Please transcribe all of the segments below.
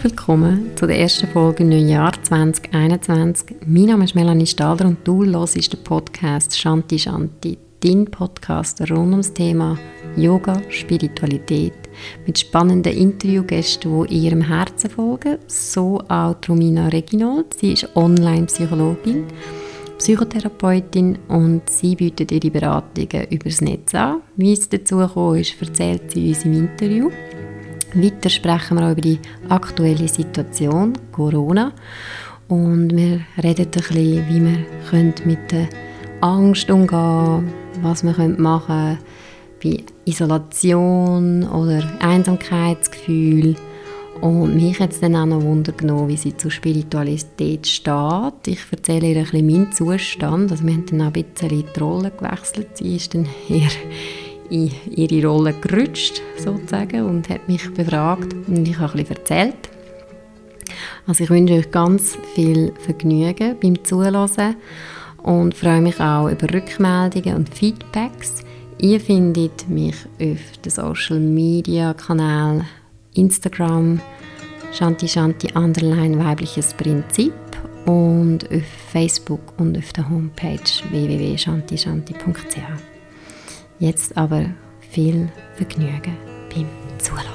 Herzlich willkommen zu der ersten Folge im Jahr 2021. Mein Name ist Melanie Stalder und du hörst den Podcast Shanti Shanti, dein Podcast rund ums Thema Yoga, Spiritualität mit spannenden Interviewgästen, die ihrem Herzen folgen. So auch Romina Reginold. Sie ist Online-Psychologin, Psychotherapeutin und sie bietet ihre Beratungen übers Netz an. Wie es dazu gekommen ist, erzählt sie uns im Interview. Weiter sprechen wir auch über die aktuelle Situation, Corona. Und wir reden ein bisschen, wie wir mit der Angst umgehen können, was wir machen können bei Isolation oder Einsamkeitsgefühl. Und mich hat es dann auch noch Wunder genommen, wie sie zur Spiritualität steht. Ich erzähle ihr ein bisschen meinen Zustand. Also wir haben dann auch ein bisschen die Rolle gewechselt. Sie ist dann eher in ihre Rolle gerutscht, sozusagen, und hat mich befragt und ich habe bisschen erzählt. Also ich wünsche euch ganz viel Vergnügen beim Zuhören und freue mich auch über Rückmeldungen und Feedbacks. Ihr findet mich auf den Social Media Kanal Instagram Shanti Shanti Underline weibliches Prinzip und auf Facebook und auf der Homepage www.shantishanti.ch. Jetzt aber viel Vergnügen beim Zuhören.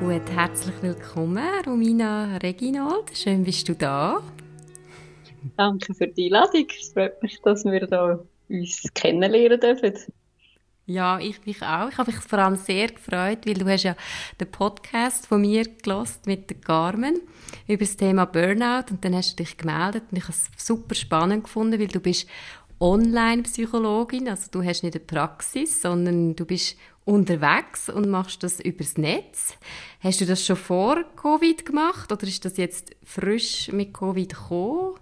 Gut, herzlich willkommen, Romina Reginald. Schön bist du da. Danke für die Einladung. Es freut mich, dass wir da uns kennenlernen dürfen. Ja, ich mich auch. Ich habe mich vor allem sehr gefreut, weil du hast ja den Podcast von mir gelost mit der Carmen über das Thema Burnout und dann hast du dich gemeldet und ich habe es super spannend gefunden, weil du bist Online-Psychologin, also du hast nicht eine Praxis, sondern du bist unterwegs und machst das übers Netz. Hast du das schon vor Covid gemacht oder ist das jetzt frisch mit Covid gekommen?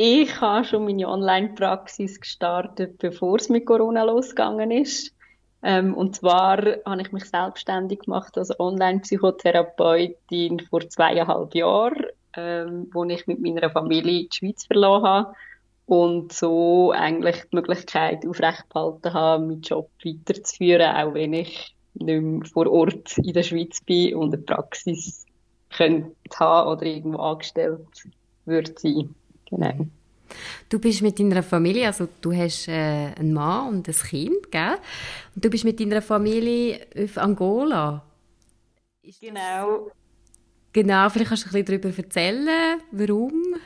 Ich habe schon meine Online-Praxis gestartet, bevor es mit Corona losgegangen ist. Ähm, und zwar habe ich mich selbstständig gemacht als Online-Psychotherapeutin vor zweieinhalb Jahren, ähm, wo ich mit meiner Familie die Schweiz verloren habe und so eigentlich die Möglichkeit aufrechtgehalten habe, meinen Job weiterzuführen, auch wenn ich nicht mehr vor Ort in der Schweiz bin und eine Praxis könnte haben oder irgendwo angestellt würde sein. Genau. Du bist mit deiner Familie, also du hast äh, einen Mann und ein Kind, gell? Und du bist mit deiner Familie auf Angola. Ist genau. Genau, vielleicht kannst du ein bisschen darüber erzählen, warum?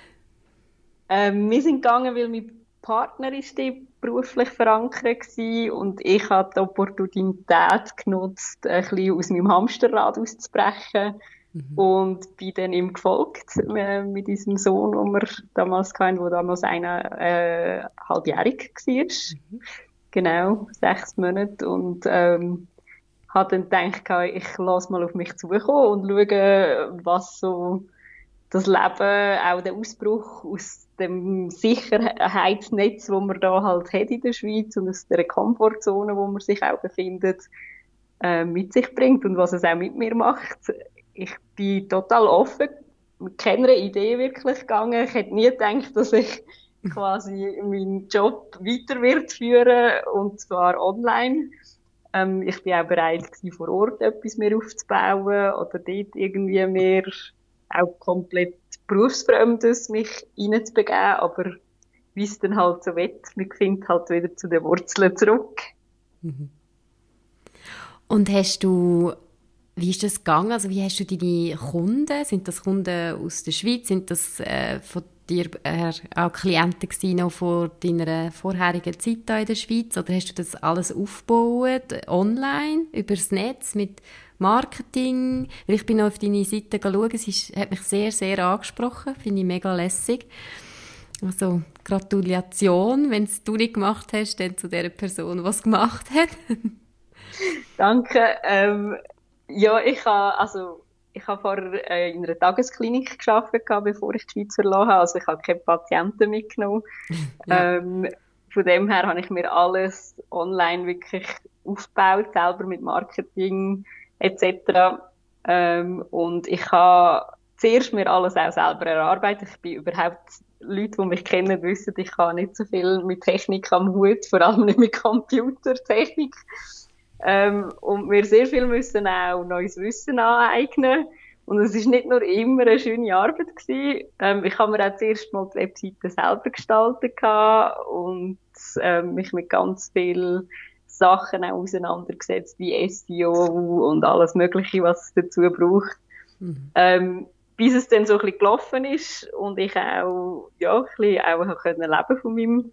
Ähm, wir sind gegangen, weil mein Partner ist beruflich verankert war und ich habe die Opportunität genutzt, ein bisschen aus meinem Hamsterrad auszubrechen Mhm. Und bin dann ihm gefolgt äh, mit diesem Sohn, den wir damals hatten, der damals einer, äh, halbjährig war. Mhm. Genau, sechs Monate. Und ähm, habe dann gedacht, ich lasse mal auf mich zukommen und schaue, was so das Leben, auch der Ausbruch aus dem Sicherheitsnetz, wo man da halt hat in der Schweiz und aus der Komfortzone, wo man sich auch befindet, äh, mit sich bringt und was es auch mit mir macht ich bin total offen, mit keiner Idee wirklich gegangen. Ich hätte nie gedacht, dass ich quasi meinen Job weiter wird führen und zwar online. Ähm, ich bin auch bereit gewesen, vor Ort etwas mehr aufzubauen oder dort irgendwie mehr auch komplett berufsfremdes mich reinzubegeben, aber wie es dann halt so wird, man findet halt wieder zu den Wurzeln zurück. Mhm. Und hast du wie ist das gegangen? Also wie hast du deine Kunden? Sind das Kunden aus der Schweiz? Sind das äh, von dir äh, auch Klienten gewesen, noch von deiner vorherigen Zeit hier in der Schweiz? Oder hast du das alles aufgebaut, online, übers Netz, mit Marketing? Ich bin noch auf deine Seite geschaut, es ist, hat mich sehr, sehr angesprochen, finde ich mega lässig. Also Gratulation, wenn es du nicht gemacht hast, dann zu der Person, was gemacht hat. Danke. Ähm, ja, ich habe, also, ich habe vorher äh, in einer Tagesklinik gearbeitet, bevor ich die Schweiz verloren habe. Also ich habe keine Patienten mitgenommen. Ja. Ähm, von dem her habe ich mir alles online wirklich aufgebaut, selber mit Marketing etc. Ähm, und ich habe zuerst mir alles auch selber erarbeiten. Ich bin überhaupt, Leute, die mich kennen, wissen, ich habe nicht so viel mit Technik am Hut, vor allem nicht mit Computertechnik. Ähm, und wir sehr viel müssen auch neues Wissen aneignen. Und es ist nicht nur immer eine schöne Arbeit gewesen. Ähm, ich habe mir auch zuerst mal die Webseite selber gestaltet und ähm, mich mit ganz vielen Sachen auch auseinandergesetzt, wie SEO und alles Mögliche, was es dazu braucht. Mhm. Ähm, bis es dann so ein bisschen gelaufen ist und ich auch, ja, ein bisschen auch können leben von meinem,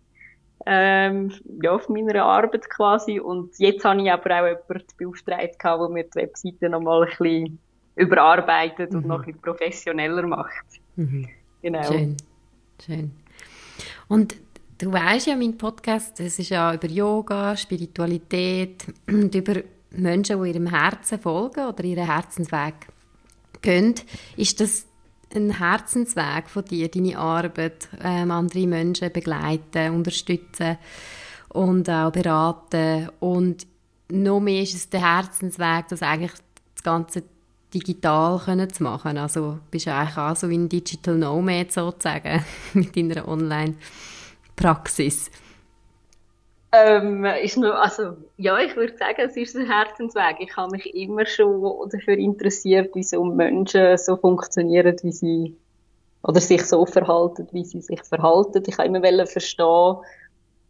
ähm, ja, von meiner Arbeit quasi. Und jetzt habe ich aber auch jemanden beauftragt der mir die Webseite nochmal ein bisschen überarbeitet mhm. und noch ein bisschen professioneller macht. Mhm. Genau. Schön. Schön. Und du weißt ja, mein Podcast, es ist ja über Yoga, Spiritualität und über Menschen, die ihrem Herzen folgen oder ihren Herzensweg gehen. Ist das ein Herzensweg von dir, deine Arbeit, ähm, andere Menschen begleiten, unterstützen und auch beraten und noch mehr ist es der Herzensweg, das eigentlich das ganze digital können zu machen. Also bist du eigentlich auch so ein Digital Nomad sozusagen mit deiner Online-Praxis. Ähm, ist noch, also, ja, ich würde sagen, es ist ein Herzensweg. Ich habe mich immer schon dafür interessiert, wie so Menschen so funktionieren, wie sie, oder sich so verhalten, wie sie sich verhalten. Ich habe immer verstehen,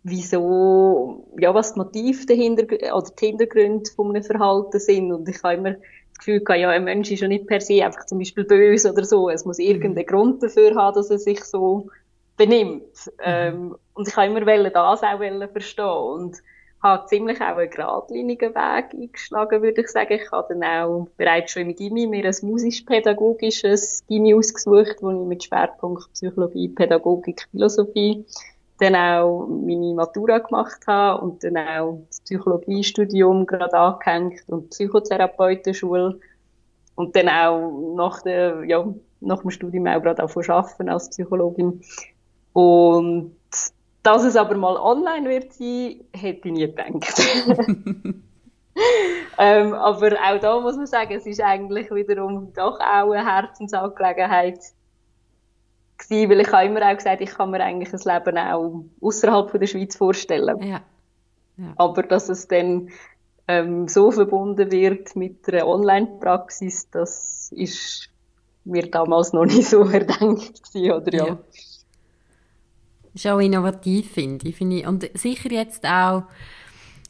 wieso, ja, was die Motive dahinter, oder die Hintergründe von einem Verhalten sind. Und ich habe immer Gefühl gehabt, ja, ein Mensch ist ja nicht per se einfach zum Beispiel böse oder so. Es muss irgendeinen mhm. Grund dafür haben, dass er sich so benimmt. Mhm. Ähm, und ich habe immer das auch verstehen und habe ziemlich auch einen geradlinigen Weg eingeschlagen, würde ich sagen. Ich habe dann auch bereits schon im Gimmi mir ein musisch-pädagogisches Gimmi ausgesucht, wo ich mit Schwerpunkt Psychologie, Pädagogik, Philosophie dann auch meine Matura gemacht habe und dann auch das Psychologiestudium gerade angehängt und Psychotherapeutenschule und dann auch nach, der, ja, nach dem Studium auch gerade auch arbeiten als Psychologin. Und dass es aber mal online wird sein, hätte ich nie gedacht. ähm, aber auch da muss man sagen, es ist eigentlich wiederum doch auch eine Herzensangelegenheit gewesen, weil ich habe immer auch gesagt, ich kann mir eigentlich ein Leben auch außerhalb der Schweiz vorstellen. Ja. ja. Aber dass es dann ähm, so verbunden wird mit einer Online-Praxis, das ist mir damals noch nicht so erdenkt gewesen, oder ja. ja. Auch innovativ, finde ich. Und sicher jetzt auch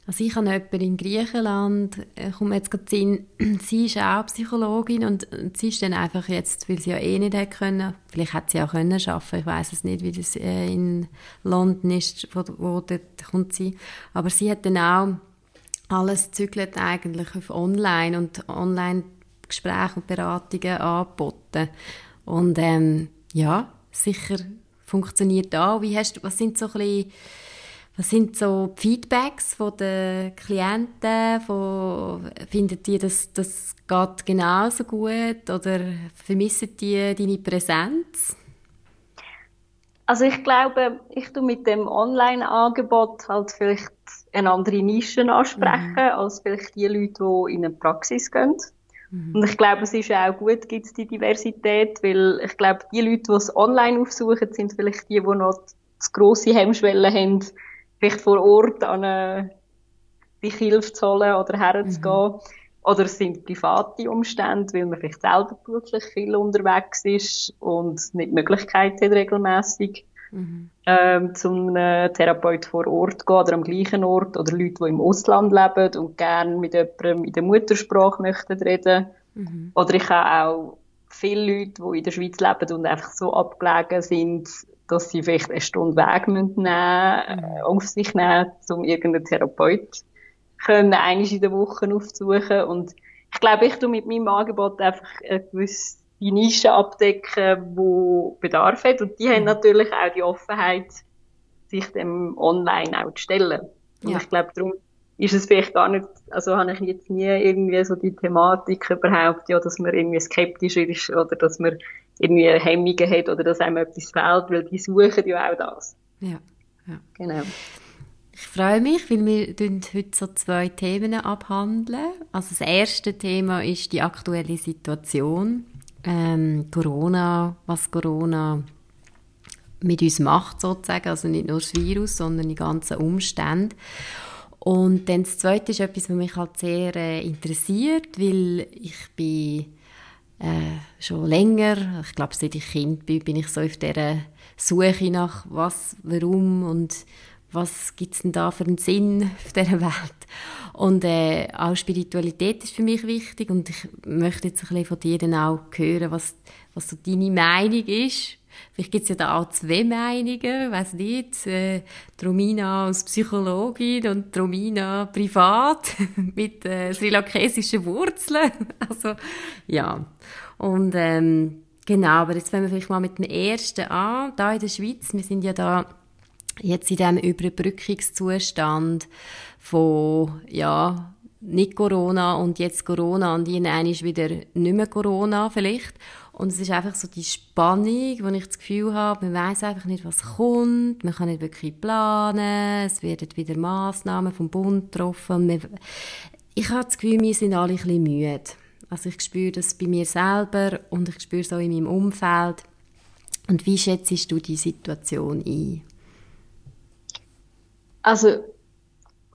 also ich habe jemanden in Griechenland, äh, kommt jetzt gerade Sinn, sie ist auch Psychologin und sie ist dann einfach jetzt, weil sie ja eh nicht hätte können, vielleicht hätte sie auch können arbeiten, ich weiß es nicht, wie das äh, in London ist, wo, wo dort kommt sie, aber sie hat dann auch alles zügelt eigentlich auf Online und Online Gespräche und Beratungen angeboten. Und ähm, ja, sicher funktioniert auch. Wie hast, was sind so ein bisschen was sind so die Feedbacks von den Klienten? Von, findet ihr, dass das geht genauso gut oder vermissen die deine Präsenz? Also ich glaube, ich tue mit dem Online-Angebot halt vielleicht eine andere Nische ansprechen, mhm. als vielleicht die Leute, die in eine Praxis gehen. Mhm. Und ich glaube, es ist auch gut, gibt es die Diversität, weil ich glaube, die Leute, die es online aufsuchen, sind vielleicht die, die noch zu grosse Hemmschwellen haben, vielleicht vor Ort an eine, sich Hilfe zu holen oder herzugehen. Mhm. Oder es sind private Umstände, weil man vielleicht selber beruflich viel unterwegs ist und nicht die Möglichkeit hat, regelmässig mhm. ähm, zum Therapeut vor Ort gehen oder am gleichen Ort. Oder Leute, die im Ausland leben und gerne mit jemandem in der Muttersprache möchten reden. Mhm. Oder ich habe auch viele Leute, die in der Schweiz leben und einfach so abgelegen sind, dass sie vielleicht eine Stunde Weg nehmen müssen, äh, auf sich nehmen, um irgendeinen Therapeut können, einmal in der Woche aufzusuchen. Und ich glaube, ich tue mit meinem Angebot einfach eine gewisse Nische abdecken, wo Bedarf hat. Und die haben mhm. natürlich auch die Offenheit, sich dem online auch zu stellen. Und ja. ich glaube, darum ist es vielleicht gar nicht, also habe ich jetzt nie irgendwie so die Thematik überhaupt, ja, dass man irgendwie skeptisch ist oder dass man irgendwie Hemmungen hat oder dass einem etwas fehlt, weil die suchen ja auch das. Ja, ja. Genau. Ich freue mich, weil wir heute so zwei Themen abhandeln. Also das erste Thema ist die aktuelle Situation ähm, Corona, was Corona mit uns macht sozusagen, also nicht nur das Virus, sondern die ganzen Umstände. Und dann das Zweite ist etwas, was mich halt sehr äh, interessiert, weil ich bin äh, schon länger, ich glaube seit ich Kind bin, bin ich so auf dieser Suche nach was, warum und was gibt es denn da für einen Sinn auf dieser Welt. Und äh, auch Spiritualität ist für mich wichtig und ich möchte jetzt ein bisschen von dir dann auch hören, was, was so deine Meinung ist Vielleicht gibt es ja da auch zwei Meinungen, weiß nicht. Äh, Romina als Psychologin und Romina privat mit äh, sri-lankesischen Wurzeln. also, ja. Und ähm, genau, aber jetzt fangen wir vielleicht mal mit dem ersten an. Da in der Schweiz, wir sind ja da jetzt in diesem Überbrückungszustand von, ja, nicht Corona und jetzt Corona und irgendwann ist wieder nicht mehr Corona vielleicht. Und es ist einfach so die Spannung, wo ich das Gefühl habe, man weiß einfach nicht, was kommt, man kann nicht wirklich planen, es werden wieder Massnahmen vom Bund getroffen. Ich habe das Gefühl, wir sind alle ein bisschen müde. Also ich spüre das bei mir selber und ich spüre es auch in meinem Umfeld. Und wie schätzt du die Situation ein? Also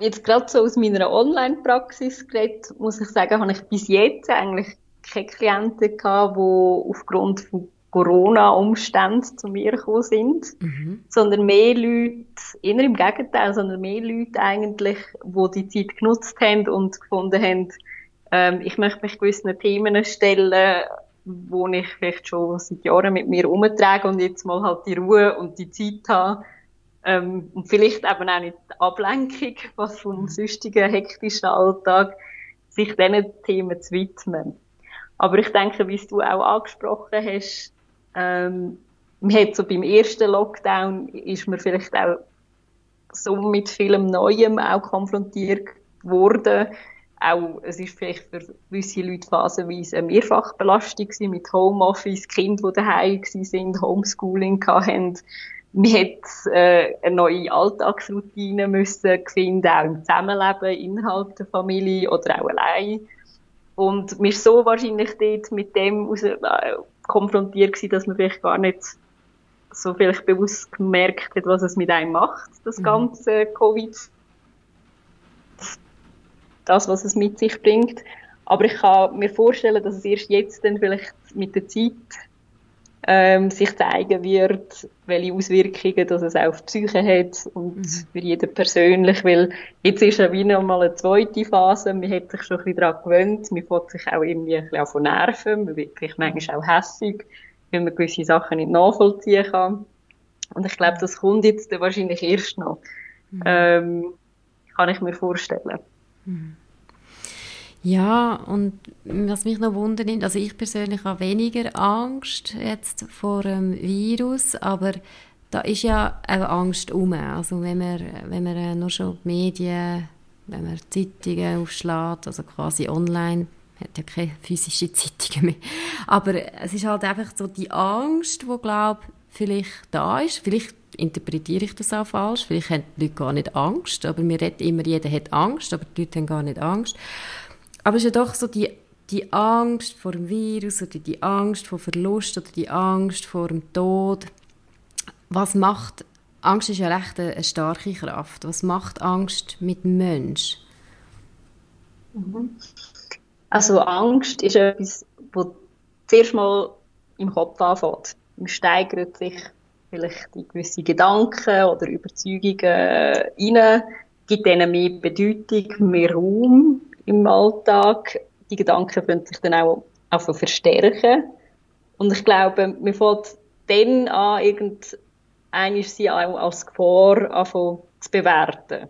jetzt gerade so aus meiner Online-Praxis geredet, muss ich sagen, habe ich bis jetzt eigentlich keine Klienten gehabt, die aufgrund von Corona-Umständen zu mir gekommen sind, mhm. sondern mehr Leute, eher im Gegenteil, sondern mehr Leute eigentlich, die die Zeit genutzt haben und gefunden haben, ähm, ich möchte mich gewissen Themen stellen, wo ich vielleicht schon seit Jahren mit mir umtrage und jetzt mal halt die Ruhe und die Zeit habe, ähm, und vielleicht eben auch nicht die Ablenkung, was vom mhm. sonstigen hektischen Alltag, sich diesen Themen zu widmen. Aber ich denke, wie du auch angesprochen hast, ähm, man hat so beim ersten Lockdown ist man vielleicht auch so mit vielem Neuem auch konfrontiert worden. Auch, es ist vielleicht für gewisse Leute phasenweise eine Mehrfachbelastung gewesen, mit Homeoffice, Kinder, die daheim sind, Homeschooling hatten. Man hat äh, eine neue Alltagsroutine müssen finden, auch im Zusammenleben innerhalb der Familie oder auch allein. Und mir so wahrscheinlich dort mit dem äh, konfrontiert gewesen, dass man vielleicht gar nicht so vielleicht bewusst gemerkt hat, was es mit einem macht, das mhm. ganze Covid. Das, was es mit sich bringt. Aber ich kann mir vorstellen, dass es erst jetzt dann vielleicht mit der Zeit ähm, sich zeigen wird, welche Auswirkungen das es auf die Psyche hat und mhm. für jeden persönlich, weil jetzt ist ja wie noch mal eine zweite Phase, man hat sich schon ein bisschen daran gewöhnt, man fühlt sich auch irgendwie ein bisschen von Nerven, man wird vielleicht manchmal auch hässig, weil man gewisse Sachen nicht nachvollziehen kann. Und ich glaube, das kommt jetzt wahrscheinlich erst noch. Mhm. Ähm, kann ich mir vorstellen. Mhm. Ja, und was mich noch wundert, also ich persönlich habe weniger Angst jetzt vor dem Virus, aber da ist ja auch Angst um. Also wenn man, wenn man äh, nur schon die Medien, wenn man Zeitungen aufschlägt, also quasi online, hat ja keine physischen Zeitungen mehr. Aber es ist halt einfach so die Angst, die, glaube vielleicht da ist. Vielleicht interpretiere ich das auch falsch. Vielleicht haben die Leute gar nicht Angst, aber mir redet immer, jeder hat Angst, aber die Leute haben gar nicht Angst. Aber es ist ja doch so die, die Angst vor dem Virus oder die Angst vor Verlust oder die Angst vor dem Tod. Was macht Angst ist ja recht eine, eine starke Kraft. Was macht Angst mit Mensch? Mhm. Also Angst ist etwas, das zuerst mal im Kopf anfängt. Man steigert sich vielleicht in gewisse Gedanken oder Überzeugungen rein, gibt ihnen mehr Bedeutung, mehr Raum im Alltag. Die Gedanken können sich dann auch, auch verstärken. Und ich glaube, mir fällt dann an, irgendein ist sie auch als Gefahr anfangen zu bewerten.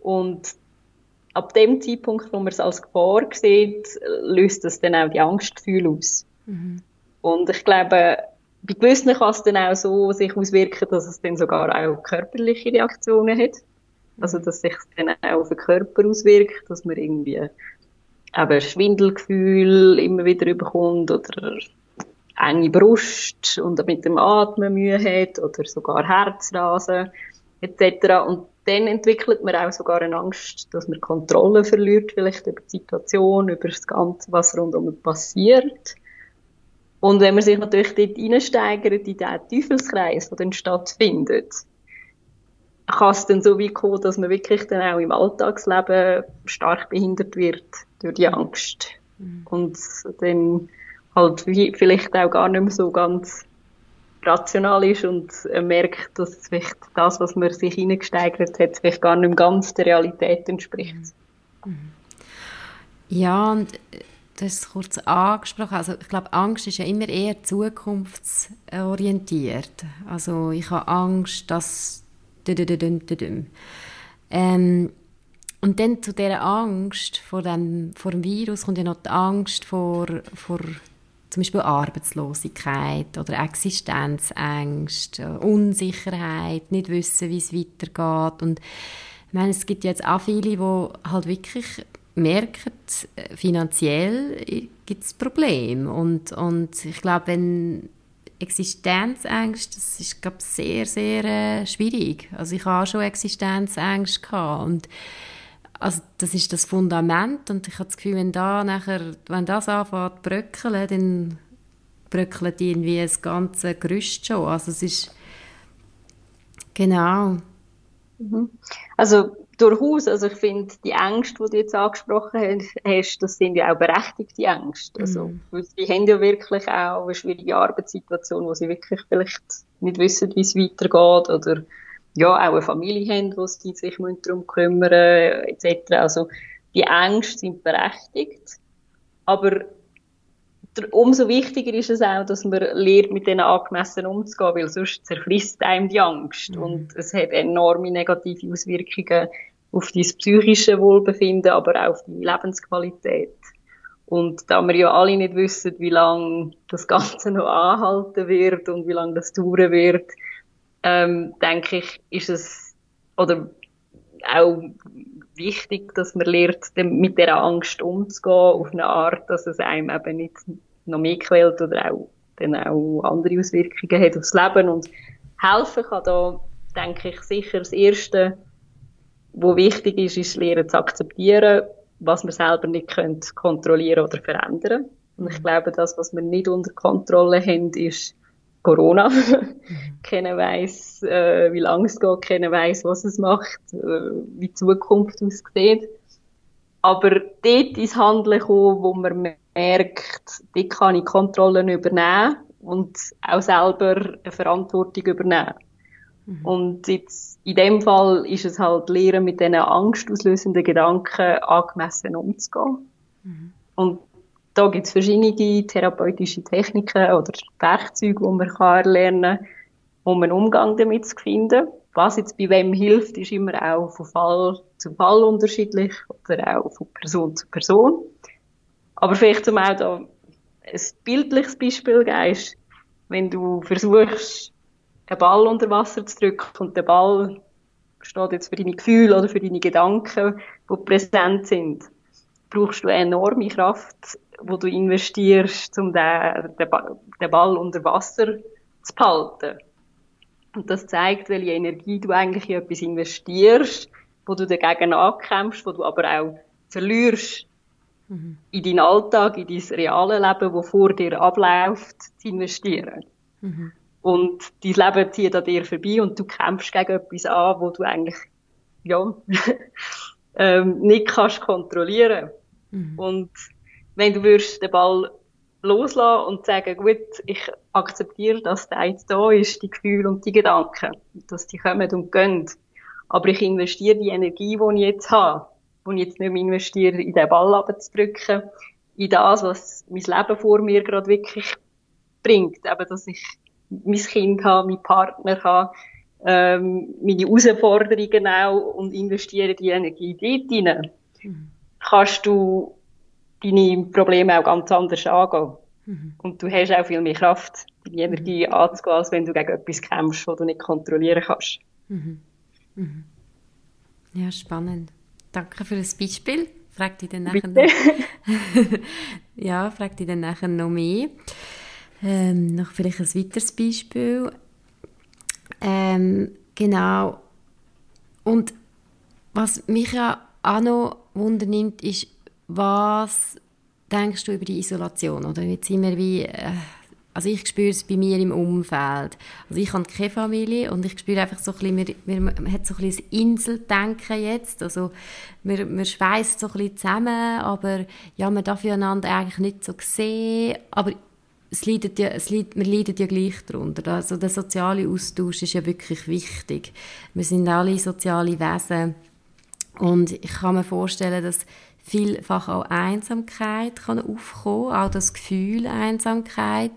Und ab dem Zeitpunkt, wo man es als Gefahr sieht, löst das dann auch die Angstgefühle aus. Mhm. Und ich glaube, bei gewissen kann es dann auch so sich auswirken, dass es dann sogar auch körperliche Reaktionen hat. Also, dass sich dann auch auf den Körper auswirkt, dass man irgendwie eben Schwindelgefühl immer wieder überkommt oder enge Brust und mit dem Atmen Mühe hat oder sogar Herzrasen etc. Und dann entwickelt man auch sogar eine Angst, dass man Kontrolle verliert, vielleicht über die Situation, über das Ganze, was rundum passiert. Und wenn man sich natürlich dort reinsteigert, in diesen Teufelskreis, der dann stattfindet, kann es dann so weit kommen, dass man wirklich dann auch im Alltagsleben stark behindert wird durch die Angst. Mhm. Und dann halt vielleicht auch gar nicht mehr so ganz rational ist und merkt, dass vielleicht das, was man sich hineingesteigert hat, vielleicht gar nicht mehr ganz der Realität entspricht. Mhm. Ja, und du hast es kurz angesprochen, also ich glaube, Angst ist ja immer eher zukunftsorientiert. Also ich habe Angst, dass... Ähm, und dann zu dieser Angst vor dem, vor dem Virus kommt ja noch die Angst vor, vor zum Beispiel Arbeitslosigkeit oder Existenzängste, Unsicherheit, nicht wissen, wie es weitergeht. Und ich meine, es gibt jetzt auch viele, die halt wirklich merken, finanziell gibt es Probleme. Und, und ich glaube, wenn Existenzängste, das ist glaube sehr, sehr äh, schwierig. Also ich habe schon Existenzängste gehabt und also das ist das Fundament und ich habe das Gefühl, wenn, da nachher, wenn das anfängt zu bröckeln, dann bröckelt irgendwie das ganze Gerüst schon. Also es ist genau. Mhm. Also durchaus, also ich finde, die Ängste, die du jetzt angesprochen hast, das sind ja auch berechtigte Ängste. Also, mhm. sie haben ja wirklich auch eine schwierige Arbeitssituation, wo sie wirklich vielleicht nicht wissen, wie es weitergeht oder ja, auch eine Familie haben, wo sie sich darum kümmern etc. Also die Ängste sind berechtigt, aber umso wichtiger ist es auch, dass man lernt, mit denen angemessen umzugehen, weil sonst zerfrisst einem die Angst mhm. und es hat enorme negative Auswirkungen auf dein psychische Wohlbefinden, aber auch auf deine Lebensqualität. Und da wir ja alle nicht wissen, wie lange das Ganze noch anhalten wird und wie lange das dauern wird, ähm, denke ich, ist es oder auch wichtig, dass man lernt, mit der Angst umzugehen auf eine Art, dass es einem eben nicht noch mehr quält oder auch dann auch andere Auswirkungen hat aufs Leben und helfen kann da, denke ich, sicher das Erste, wo wichtig ist, ist lernen zu akzeptieren, was man selber nicht könnte kontrollieren oder verändern. Und ich glaube, das, was wir nicht unter Kontrolle haben, ist Corona. Mhm. keiner weiß, äh, wie lange es geht, keiner weiß, was es macht, äh, wie die Zukunft aussieht. Aber dort ins Handeln kommen, wo man merkt, dort kann ich Kontrollen übernehmen und auch selber eine Verantwortung übernehmen. Mhm. Und jetzt, in dem Fall ist es halt lernen, mit diesen angstauslösenden Gedanken angemessen umzugehen. Mhm. Und da gibt es verschiedene therapeutische Techniken oder Werkzeuge, die man kann erlernen kann, um einen Umgang damit zu finden. Was jetzt bei wem hilft, ist immer auch von Fall zu Fall unterschiedlich oder auch von Person zu Person. Aber vielleicht zum auch da ein bildliches Beispiel geben, wenn du versuchst, einen Ball unter Wasser zu drücken und der Ball steht jetzt für deine Gefühle oder für deine Gedanken, die präsent sind, brauchst du enorme Kraft, wo du investierst, um den, den, den Ball unter Wasser zu behalten. Und das zeigt, welche Energie du eigentlich in etwas investierst, wo du dagegen ankämpfst, wo du aber auch verlierst, mhm. in deinen Alltag, in dein reale Leben, wo vor dir abläuft, zu investieren. Mhm. Und dein Leben zieht an dir vorbei und du kämpfst gegen etwas an, wo du eigentlich, ja, ähm, nicht kannst kontrollieren. Mhm. Und wenn du würdest den Ball loslassen und sagen, gut, ich akzeptiere, dass der jetzt da ist, die Gefühle und die Gedanken, dass die kommen und gehen. Aber ich investiere die Energie, die ich jetzt habe, die ich jetzt nicht mehr investiere, in den Ball abzudrücken, in das, was mein Leben vor mir gerade wirklich bringt. Eben, dass ich mein Kind habe, meinen Partner habe, ähm, meine Herausforderungen auch und investiere die Energie dort hinein. Mhm. Kannst du deine Probleme auch ganz anders angehen. Mhm. Und du hast auch viel mehr Kraft, deine Energie mhm. anzugehen, als wenn du gegen etwas kämpfst, das du nicht kontrollieren kannst. Mhm. Mhm. Ja, spannend. Danke für das Beispiel. Frag dich dann nachher noch. ja, frag dich dann nachher noch mehr. Ähm, noch vielleicht ein weiteres Beispiel. Ähm, genau. Und was mich ja auch noch wundernimmt, ist, was denkst du über die Isolation? Oder jetzt sind wir wie, äh, also ich spüre es bei mir im Umfeld. Also ich habe keine Familie und ich spüre einfach so ein bisschen, man, hat so ein bisschen das Inseldenken jetzt, also man, man schweißt so ein bisschen zusammen, aber ja, man darf einander eigentlich nicht so sehen, aber es leidet ja, es leidet, wir leiden ja gleich darunter. Also der soziale Austausch ist ja wirklich wichtig. Wir sind alle soziale Wesen und ich kann mir vorstellen, dass vielfach auch Einsamkeit kann aufkommen, auch das Gefühl Einsamkeit,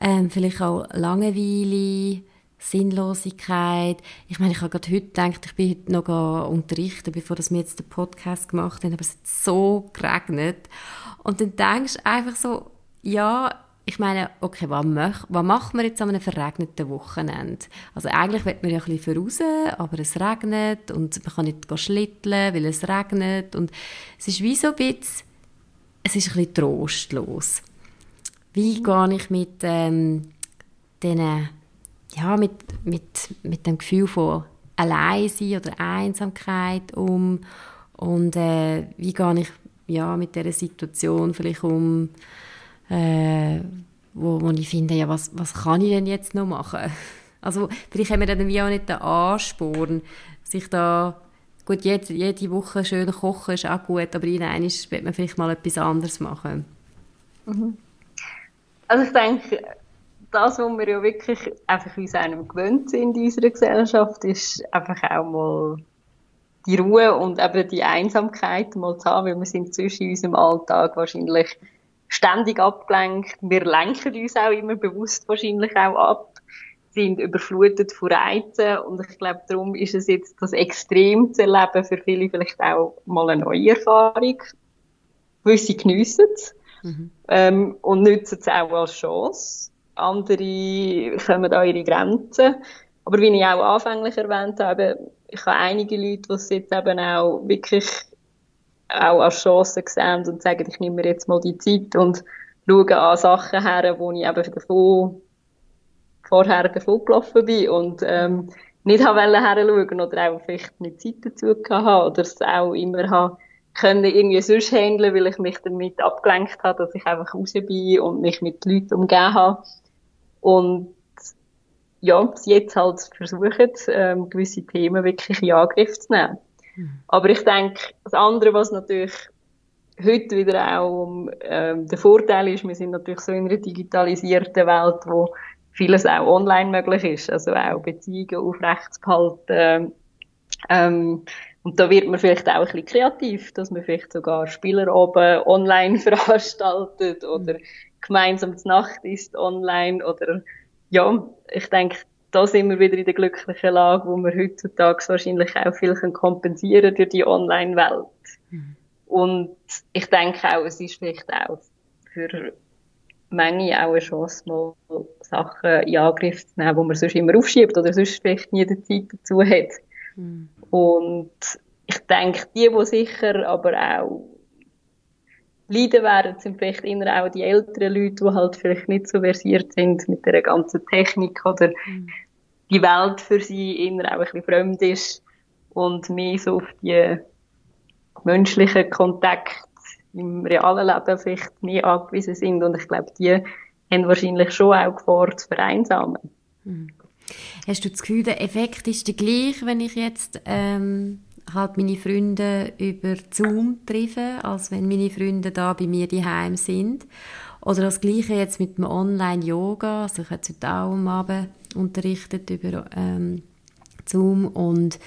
ähm, vielleicht auch Langeweile, Sinnlosigkeit. Ich meine, ich habe gerade heute gedacht, ich bin heute noch unterrichten, bevor wir jetzt den Podcast gemacht haben, aber es hat so geregnet. Und dann denkst du einfach so, ja, ich meine, okay, was, mach, was macht man jetzt an einem verregneten Wochenende? Also eigentlich will man ja ein bisschen voraus, aber es regnet und man kann nicht schlitteln, weil es regnet und es ist wie so ein bisschen, es ist ein bisschen trostlos. Wie mhm. gehe ich mit ähm, diesen, ja, mit, mit, mit dem Gefühl von Alleinsein oder Einsamkeit um und äh, wie gehe ich ja, mit dieser Situation vielleicht um, äh, wo, wo ich finde, ja, was, was kann ich denn jetzt noch machen? Also vielleicht haben wir dann auch nicht den Ansporn, sich da, gut, jede, jede Woche schön kochen ist auch gut, aber in einem wird man vielleicht mal etwas anderes machen. Mhm. Also ich denke, das, was wir ja wirklich einfach uns einem gewöhnt sind in unserer Gesellschaft, ist einfach auch mal die Ruhe und eben die Einsamkeit mal zu haben, weil wir sind zwischen unserem Alltag wahrscheinlich ständig abgelenkt. Wir lenken uns auch immer bewusst wahrscheinlich auch ab, sind überflutet von Reizen und ich glaube, darum ist es jetzt das Extrem zu erleben für viele vielleicht auch mal eine neue Erfahrung. Gewisse geniessen es mhm. ähm, und nutzen es auch als Chance. Andere kommen an ihre Grenzen. Aber wie ich auch anfänglich erwähnt habe, ich habe einige Leute, die es jetzt eben auch wirklich auch als Chance sehen und sagen, ich nehme mir jetzt mal die Zeit und schaue an Sachen her, wo ich eben davon, vorher davon gelaufen bin und ähm, nicht habe schauen oder auch vielleicht nicht Zeit dazu hatte oder es auch immer habe können irgendwie sonst handeln, weil ich mich damit abgelenkt habe, dass ich einfach raus bin und mich mit Leuten umgeben habe. Und ja, jetzt halt versuchen, ähm, gewisse Themen wirklich in Angriff zu nehmen. Aber ich denke, das andere, was natürlich heute wieder auch ähm, der Vorteil ist, wir sind natürlich so in einer digitalisierten Welt, wo vieles auch online möglich ist, also auch Beziehungen aufrechtzuhalten. Ähm, und da wird man vielleicht auch ein bisschen kreativ, dass man vielleicht sogar Spieler oben online veranstaltet oder gemeinsam zur Nacht ist online oder ja, ich denke, da sind wir wieder in der glücklichen Lage, wo wir heutzutage wahrscheinlich auch viel kompensieren durch die Online-Welt. Mhm. Und ich denke auch, es ist vielleicht auch für Menge auch eine Chance, mal Sachen in Angriff zu nehmen, die man sonst immer aufschiebt oder sonst vielleicht nie die Zeit dazu hat. Mhm. Und ich denke, die, die sicher aber auch leiden werden, sind vielleicht eher auch die älteren Leute, die halt vielleicht nicht so versiert sind mit der ganzen Technik oder mhm. die Welt für sie eher auch ein bisschen fremd ist und mehr so auf die menschlichen Kontakte im realen Leben vielleicht mehr angewiesen sind und ich glaube, die haben wahrscheinlich schon auch Gefahr zu vereinsamen. Mhm. Hast du das Gefühl, der Effekt ist der gleich, wenn ich jetzt ähm, halt meine Freunde über Zoom treffe, als wenn meine Freunde da bei mir daheim sind. Oder das Gleiche jetzt mit dem Online-Yoga. Also ich habe heute auch am Abend unterrichtet über ähm, Zoom und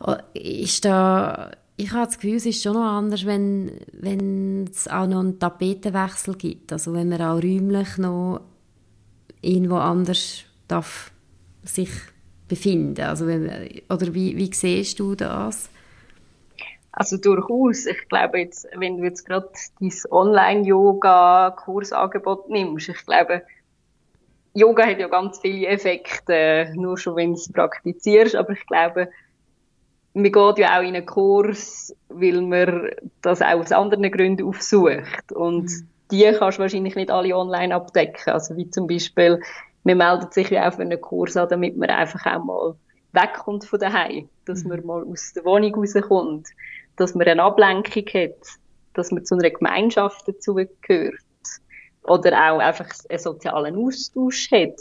oh, ist da ich habe das Gefühl, es ist schon noch anders, wenn, wenn es auch noch einen Tapetenwechsel gibt. Also wenn man auch räumlich noch irgendwo anders darf sich befinden? Also wenn, oder wie, wie siehst du das? Also durchaus. Ich glaube jetzt, wenn du jetzt gerade dein Online-Yoga-Kursangebot nimmst, ich glaube, Yoga hat ja ganz viele Effekte, nur schon wenn du es praktizierst, aber ich glaube, man geht ja auch in einen Kurs, weil man das auch aus anderen Gründen aufsucht. Und mhm. die kannst du wahrscheinlich nicht alle online abdecken. Also wie zum Beispiel man meldet sich ja auch für einen Kurs an, damit man einfach auch mal wegkommt von daheim, dass man mal aus der Wohnung rauskommt, dass man eine Ablenkung hat, dass man zu einer Gemeinschaft dazugehört. oder auch einfach einen sozialen Austausch hat.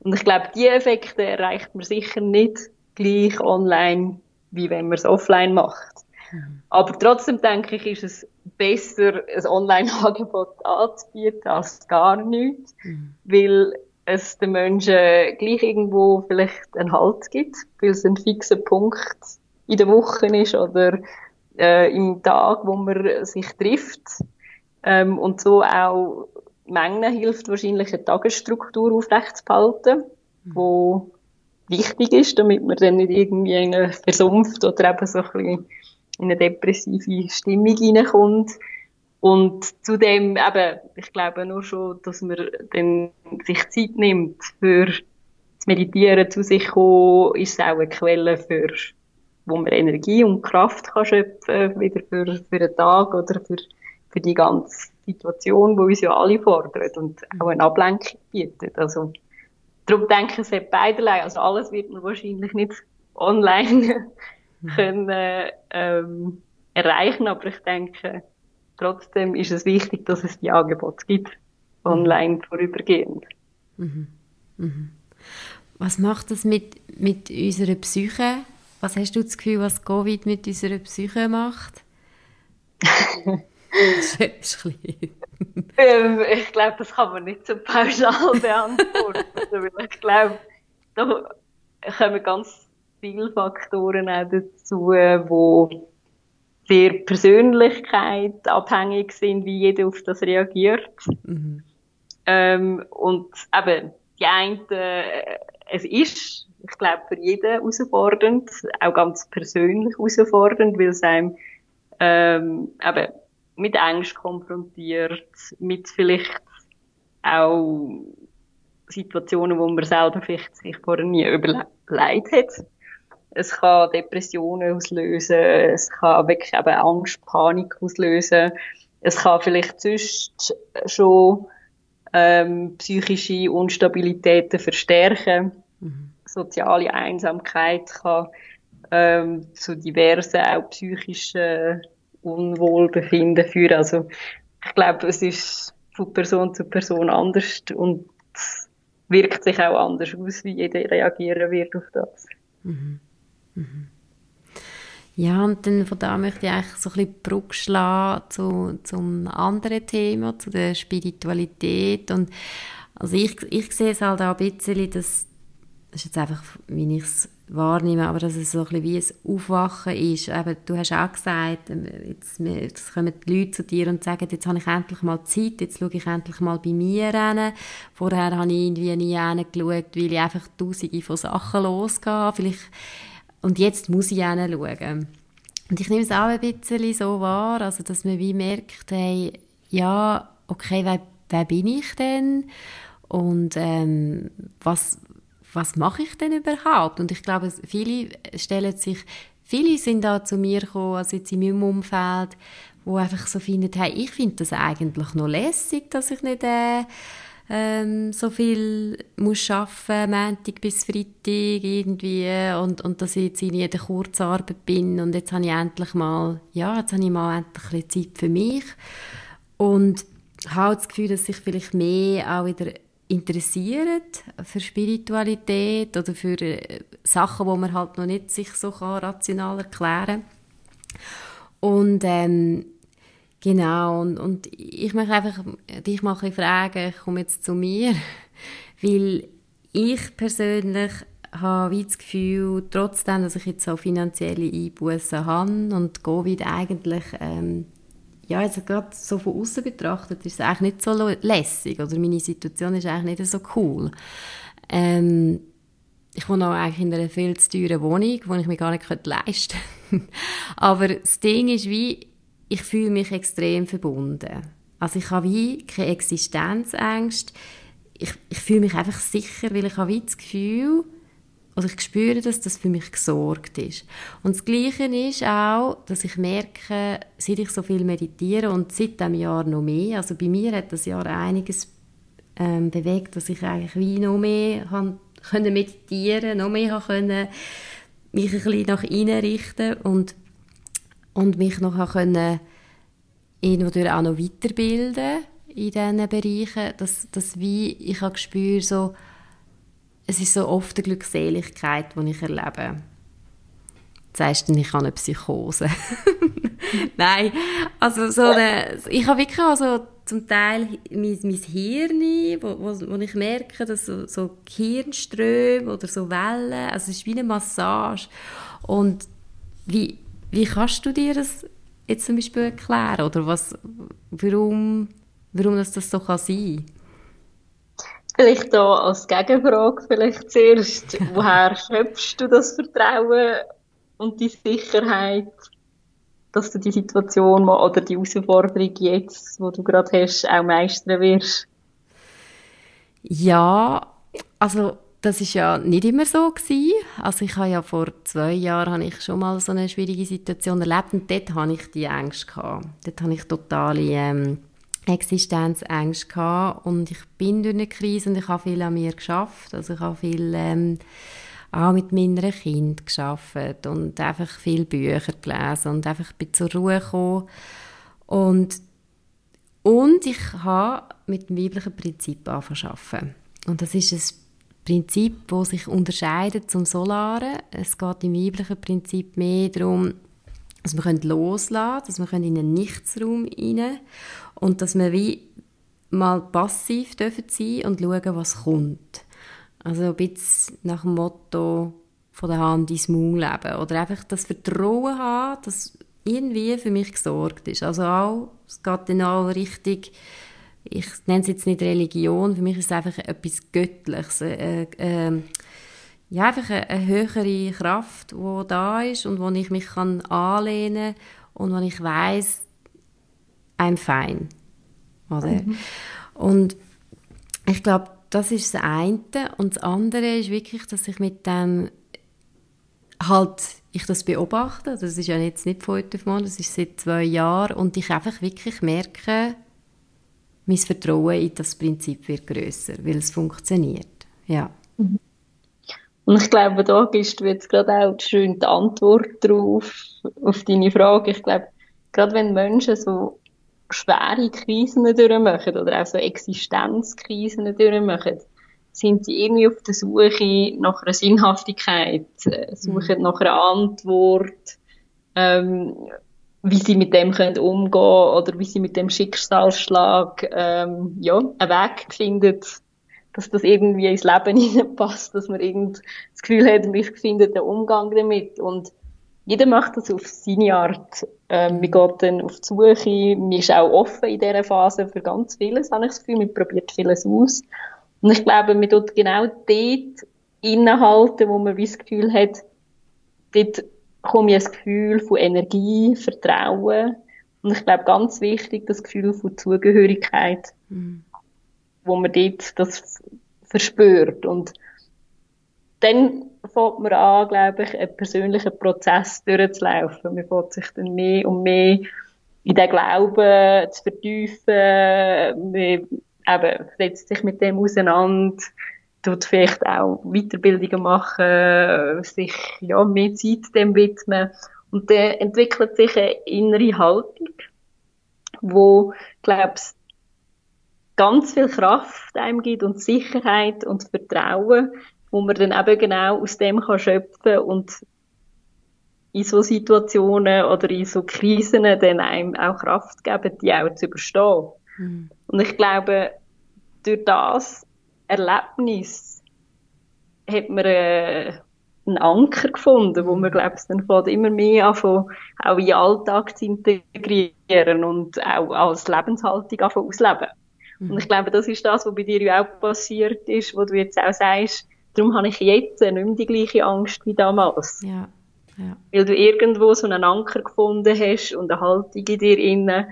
Und ich glaube, die Effekte erreicht man sicher nicht gleich online, wie wenn man es offline macht. Mhm. Aber trotzdem denke ich, ist es besser, ein Online-Angebot anzubieten als gar nichts, mhm. weil es den Menschen gleich irgendwo vielleicht einen Halt gibt, weil es ein fixer Punkt in der Woche ist oder äh, im Tag, wo man sich trifft. Ähm, und so auch Mengen hilft wahrscheinlich eine Tagesstruktur aufrechtzuerhalten, mhm. wo wichtig ist, damit man dann nicht irgendwie in eine versumpft oder eben so ein bisschen in eine depressive Stimmung reinkommt. Und zudem eben, ich glaube nur schon, dass man dann sich Zeit nimmt für das Meditieren zu sich kommen, ist es auch eine Quelle für, wo man Energie und Kraft kann schöpfen, wieder für, für den Tag oder für, für die ganze Situation, die uns ja alle fordert und auch eine Ablenkung bietet. Also, darum denke ich, es hat beiderlei. Also alles wird man wahrscheinlich nicht online mhm. können, ähm, erreichen, aber ich denke, trotzdem ist es wichtig, dass es die Angebote gibt, online vorübergehend. Mhm. Mhm. Was macht das mit, mit unserer Psyche? Was hast du das Gefühl, was Covid mit unserer Psyche macht? ähm, ich glaube, das kann man nicht so pauschal beantworten. also, ich glaube, da kommen ganz viele Faktoren auch dazu, die sehr Persönlichkeit abhängig sind, wie jeder auf das reagiert. Mhm. Ähm, und eben, die einen, äh, es ist, ich glaube, für jeden herausfordernd, auch ganz persönlich herausfordernd, weil es einem ähm, eben mit Angst konfrontiert, mit vielleicht auch Situationen, wo man selber vielleicht sich vorher nie überlegt hat. Es kann Depressionen auslösen, es kann wirklich eben Angst, Panik auslösen. Es kann vielleicht sonst schon ähm, psychische Unstabilitäten verstärken. Mhm. Soziale Einsamkeit kann ähm, zu diversen auch psychischen Unwohlbefinden führen. Also ich glaube, es ist von Person zu Person anders und wirkt sich auch anders aus, wie jeder reagieren wird auf das. Mhm. Mhm. Ja, und dann von da möchte ich eigentlich so ein bisschen Brücke schlagen zu, zum anderen Thema, zu der Spiritualität. Und also ich, ich sehe es halt auch ein bisschen, dass, das ist jetzt einfach, wie ich es wahrnehme, aber dass es so ein bisschen wie ein Aufwachen ist. Eben, du hast auch gesagt, ähm, jetzt, jetzt kommen die Leute zu dir und sagen, jetzt habe ich endlich mal Zeit, jetzt schaue ich endlich mal bei mir hin. Vorher habe ich irgendwie nie hingeschaut, weil ich einfach tausende von Sachen losgehe. Vielleicht und jetzt muss ich hinschauen. Und ich nehme es auch ein bisschen so wahr, also dass man wie merkt, hey, ja, okay, wer, wer bin ich denn? Und ähm, was, was mache ich denn überhaupt? Und ich glaube, viele stellen sich, viele sind da zu mir gekommen, also jetzt in meinem Umfeld, wo einfach so finden, hey, ich finde das eigentlich noch lässig, dass ich nicht äh, ähm, so viel muss arbeiten, Montag bis Freitag irgendwie und, und dass ich jetzt in jeder Kurzarbeit bin. Und jetzt habe ich endlich mal, ja, jetzt habe ich mal endlich ein Zeit für mich. Und habe das Gefühl, dass sich vielleicht mehr auch wieder interessiert für Spiritualität oder für äh, Sachen, wo man halt noch nicht sich so kann rational erklären und ähm, Genau, und, und ich möchte einfach dich mal ein fragen, ich komme jetzt zu mir, weil ich persönlich habe das Gefühl, trotzdem, dass ich jetzt so finanzielle Einbußen habe und Covid eigentlich, ähm, ja, also gerade so von außen betrachtet, ist es eigentlich nicht so lässig oder meine Situation ist eigentlich nicht so cool. Ähm, ich wohne auch eigentlich in einer viel zu teuren Wohnung, die ich mir gar nicht leisten könnte. Aber das Ding ist wie, ich fühle mich extrem verbunden. Also ich habe wie keine Existenzängste. Ich, ich fühle mich einfach sicher, weil ich habe wie das Gefühl, also ich spüre, dass das für mich gesorgt ist. Und das Gleiche ist auch, dass ich merke, seit ich so viel meditiere und seit diesem Jahr noch mehr, also bei mir hat das Jahr einiges ähm, bewegt, dass ich eigentlich wie noch mehr haben können meditieren, noch mehr haben können mich ein bisschen nach innen richten und und mich noch können irgendwo auch noch weiterbilden in diesen Bereichen, dass, dass wie ich habe gespürt, so, es ist so oft eine Glückseligkeit, die ich erlebe. Du sagst ich habe eine Psychose. Nein, also so eine, ich habe wirklich also zum Teil mein, mein Hirn, wo, wo, wo ich merke, dass so, so Hirnströme oder so Wellen, also es ist wie eine Massage. Und wie, wie kannst du dir das jetzt zum Beispiel erklären? Oder was, warum, warum das, das so kann sein Vielleicht da als Gegenfrage vielleicht zuerst, woher schöpfst du das Vertrauen und die Sicherheit, dass du die Situation oder die Herausforderung jetzt, wo du gerade hast, auch meistern wirst? Ja, also das ist ja nicht immer so gewesen. Also ich habe ja vor zwei Jahren habe ich schon mal so eine schwierige Situation erlebt und dort hatte ich die Ängste gehabt. Dort hatte ich totale ähm, Existenzängste gehabt und ich bin durch eine Krise und ich habe viel an mir geschafft. Also ich habe viel ähm, auch mit meinen Kindern geschafft und einfach viel Bücher gelesen und einfach bin zur Ruhe gekommen. Und, und ich habe mit dem weiblichen Prinzip angefangen. Und das ist ein Prinzip, das sich unterscheidet zum Solaren. Es geht im weiblichen Prinzip mehr darum, dass wir loslassen können, dass wir in einen Nichtsraum rein und dass wir wie mal passiv dürfen sein und schauen, was kommt. Also ein bisschen nach dem Motto von der Hand ins Maul leben oder einfach das Vertrauen haben, dass irgendwie für mich gesorgt ist. Also auch, es geht dann auch richtig ich nenne es jetzt nicht Religion, für mich ist es einfach etwas Göttliches, äh, äh, ja, einfach eine, eine, höhere Kraft, die da ist und wo ich mich kann anlehnen und wo ich weiß, I'm fine. Oder? Mhm. Und ich glaube, das ist das eine. Und das andere ist wirklich, dass ich mit dem halt ich das beobachte. Das ist ja jetzt nicht von heute auf morgen, das ist seit zwei Jahren. Und ich einfach wirklich merke, mein Vertrauen in das Prinzip wird grösser, weil es funktioniert. Ja. Mhm. Und ich glaube, da gibst du jetzt gerade auch schön die Antwort drauf, auf deine Frage. Ich glaube, gerade wenn Menschen so schwere Krisen durchmachen oder auch so Existenzkrisen durchmachen, sind sie irgendwie auf der Suche nach einer Sinnhaftigkeit, äh, suchen mhm. nach einer Antwort, ähm, wie sie mit dem können umgehen oder wie sie mit dem Schicksalsschlag ähm, ja, einen Weg finden, dass das irgendwie ins Leben hineinpasst, dass man irgendwie das Gefühl hat, man findet einen Umgang damit und jeder macht das auf seine Art. Ähm, man geht dann auf die Suche, man ist auch offen in dieser Phase für ganz vieles, habe ich das Gefühl, man probiert vieles aus. Und ich glaube, man tut genau dort innehalten, wo man das Gefühl hat, dort komme ich ein Gefühl von Energie, Vertrauen und ich glaube ganz wichtig das Gefühl von Zugehörigkeit, mhm. wo man dort das verspürt und dann fängt man an, glaube ich, einen persönlichen Prozess durchzulaufen. Man fängt sich dann mehr und mehr in den Glauben zu vertiefen, man eben setzt sich mit dem auseinander, tut vielleicht auch Weiterbildungen machen, sich ja, mehr Zeit dem widmen. Und dann entwickelt sich eine innere Haltung, wo, glaubst ganz viel Kraft einem gibt und Sicherheit und Vertrauen, wo man dann eben genau aus dem kann schöpfen und in so Situationen oder in so Krisen dann einem auch Kraft geben, die auch zu überstehen. Mhm. Und ich glaube, durch das Erlebnis hat man äh, einen Anker gefunden, wo man, glaube ich, dann fängt immer mehr anfangen, auch in den Alltag zu integrieren und auch als Lebenshaltung anfangen ausleben. Mhm. Und ich glaube, das ist das, was bei dir ja auch passiert ist, wo du jetzt auch sagst, darum habe ich jetzt nicht mehr die gleiche Angst wie damals. Ja. Ja. Weil du irgendwo so einen Anker gefunden hast und eine Haltung in dir inne,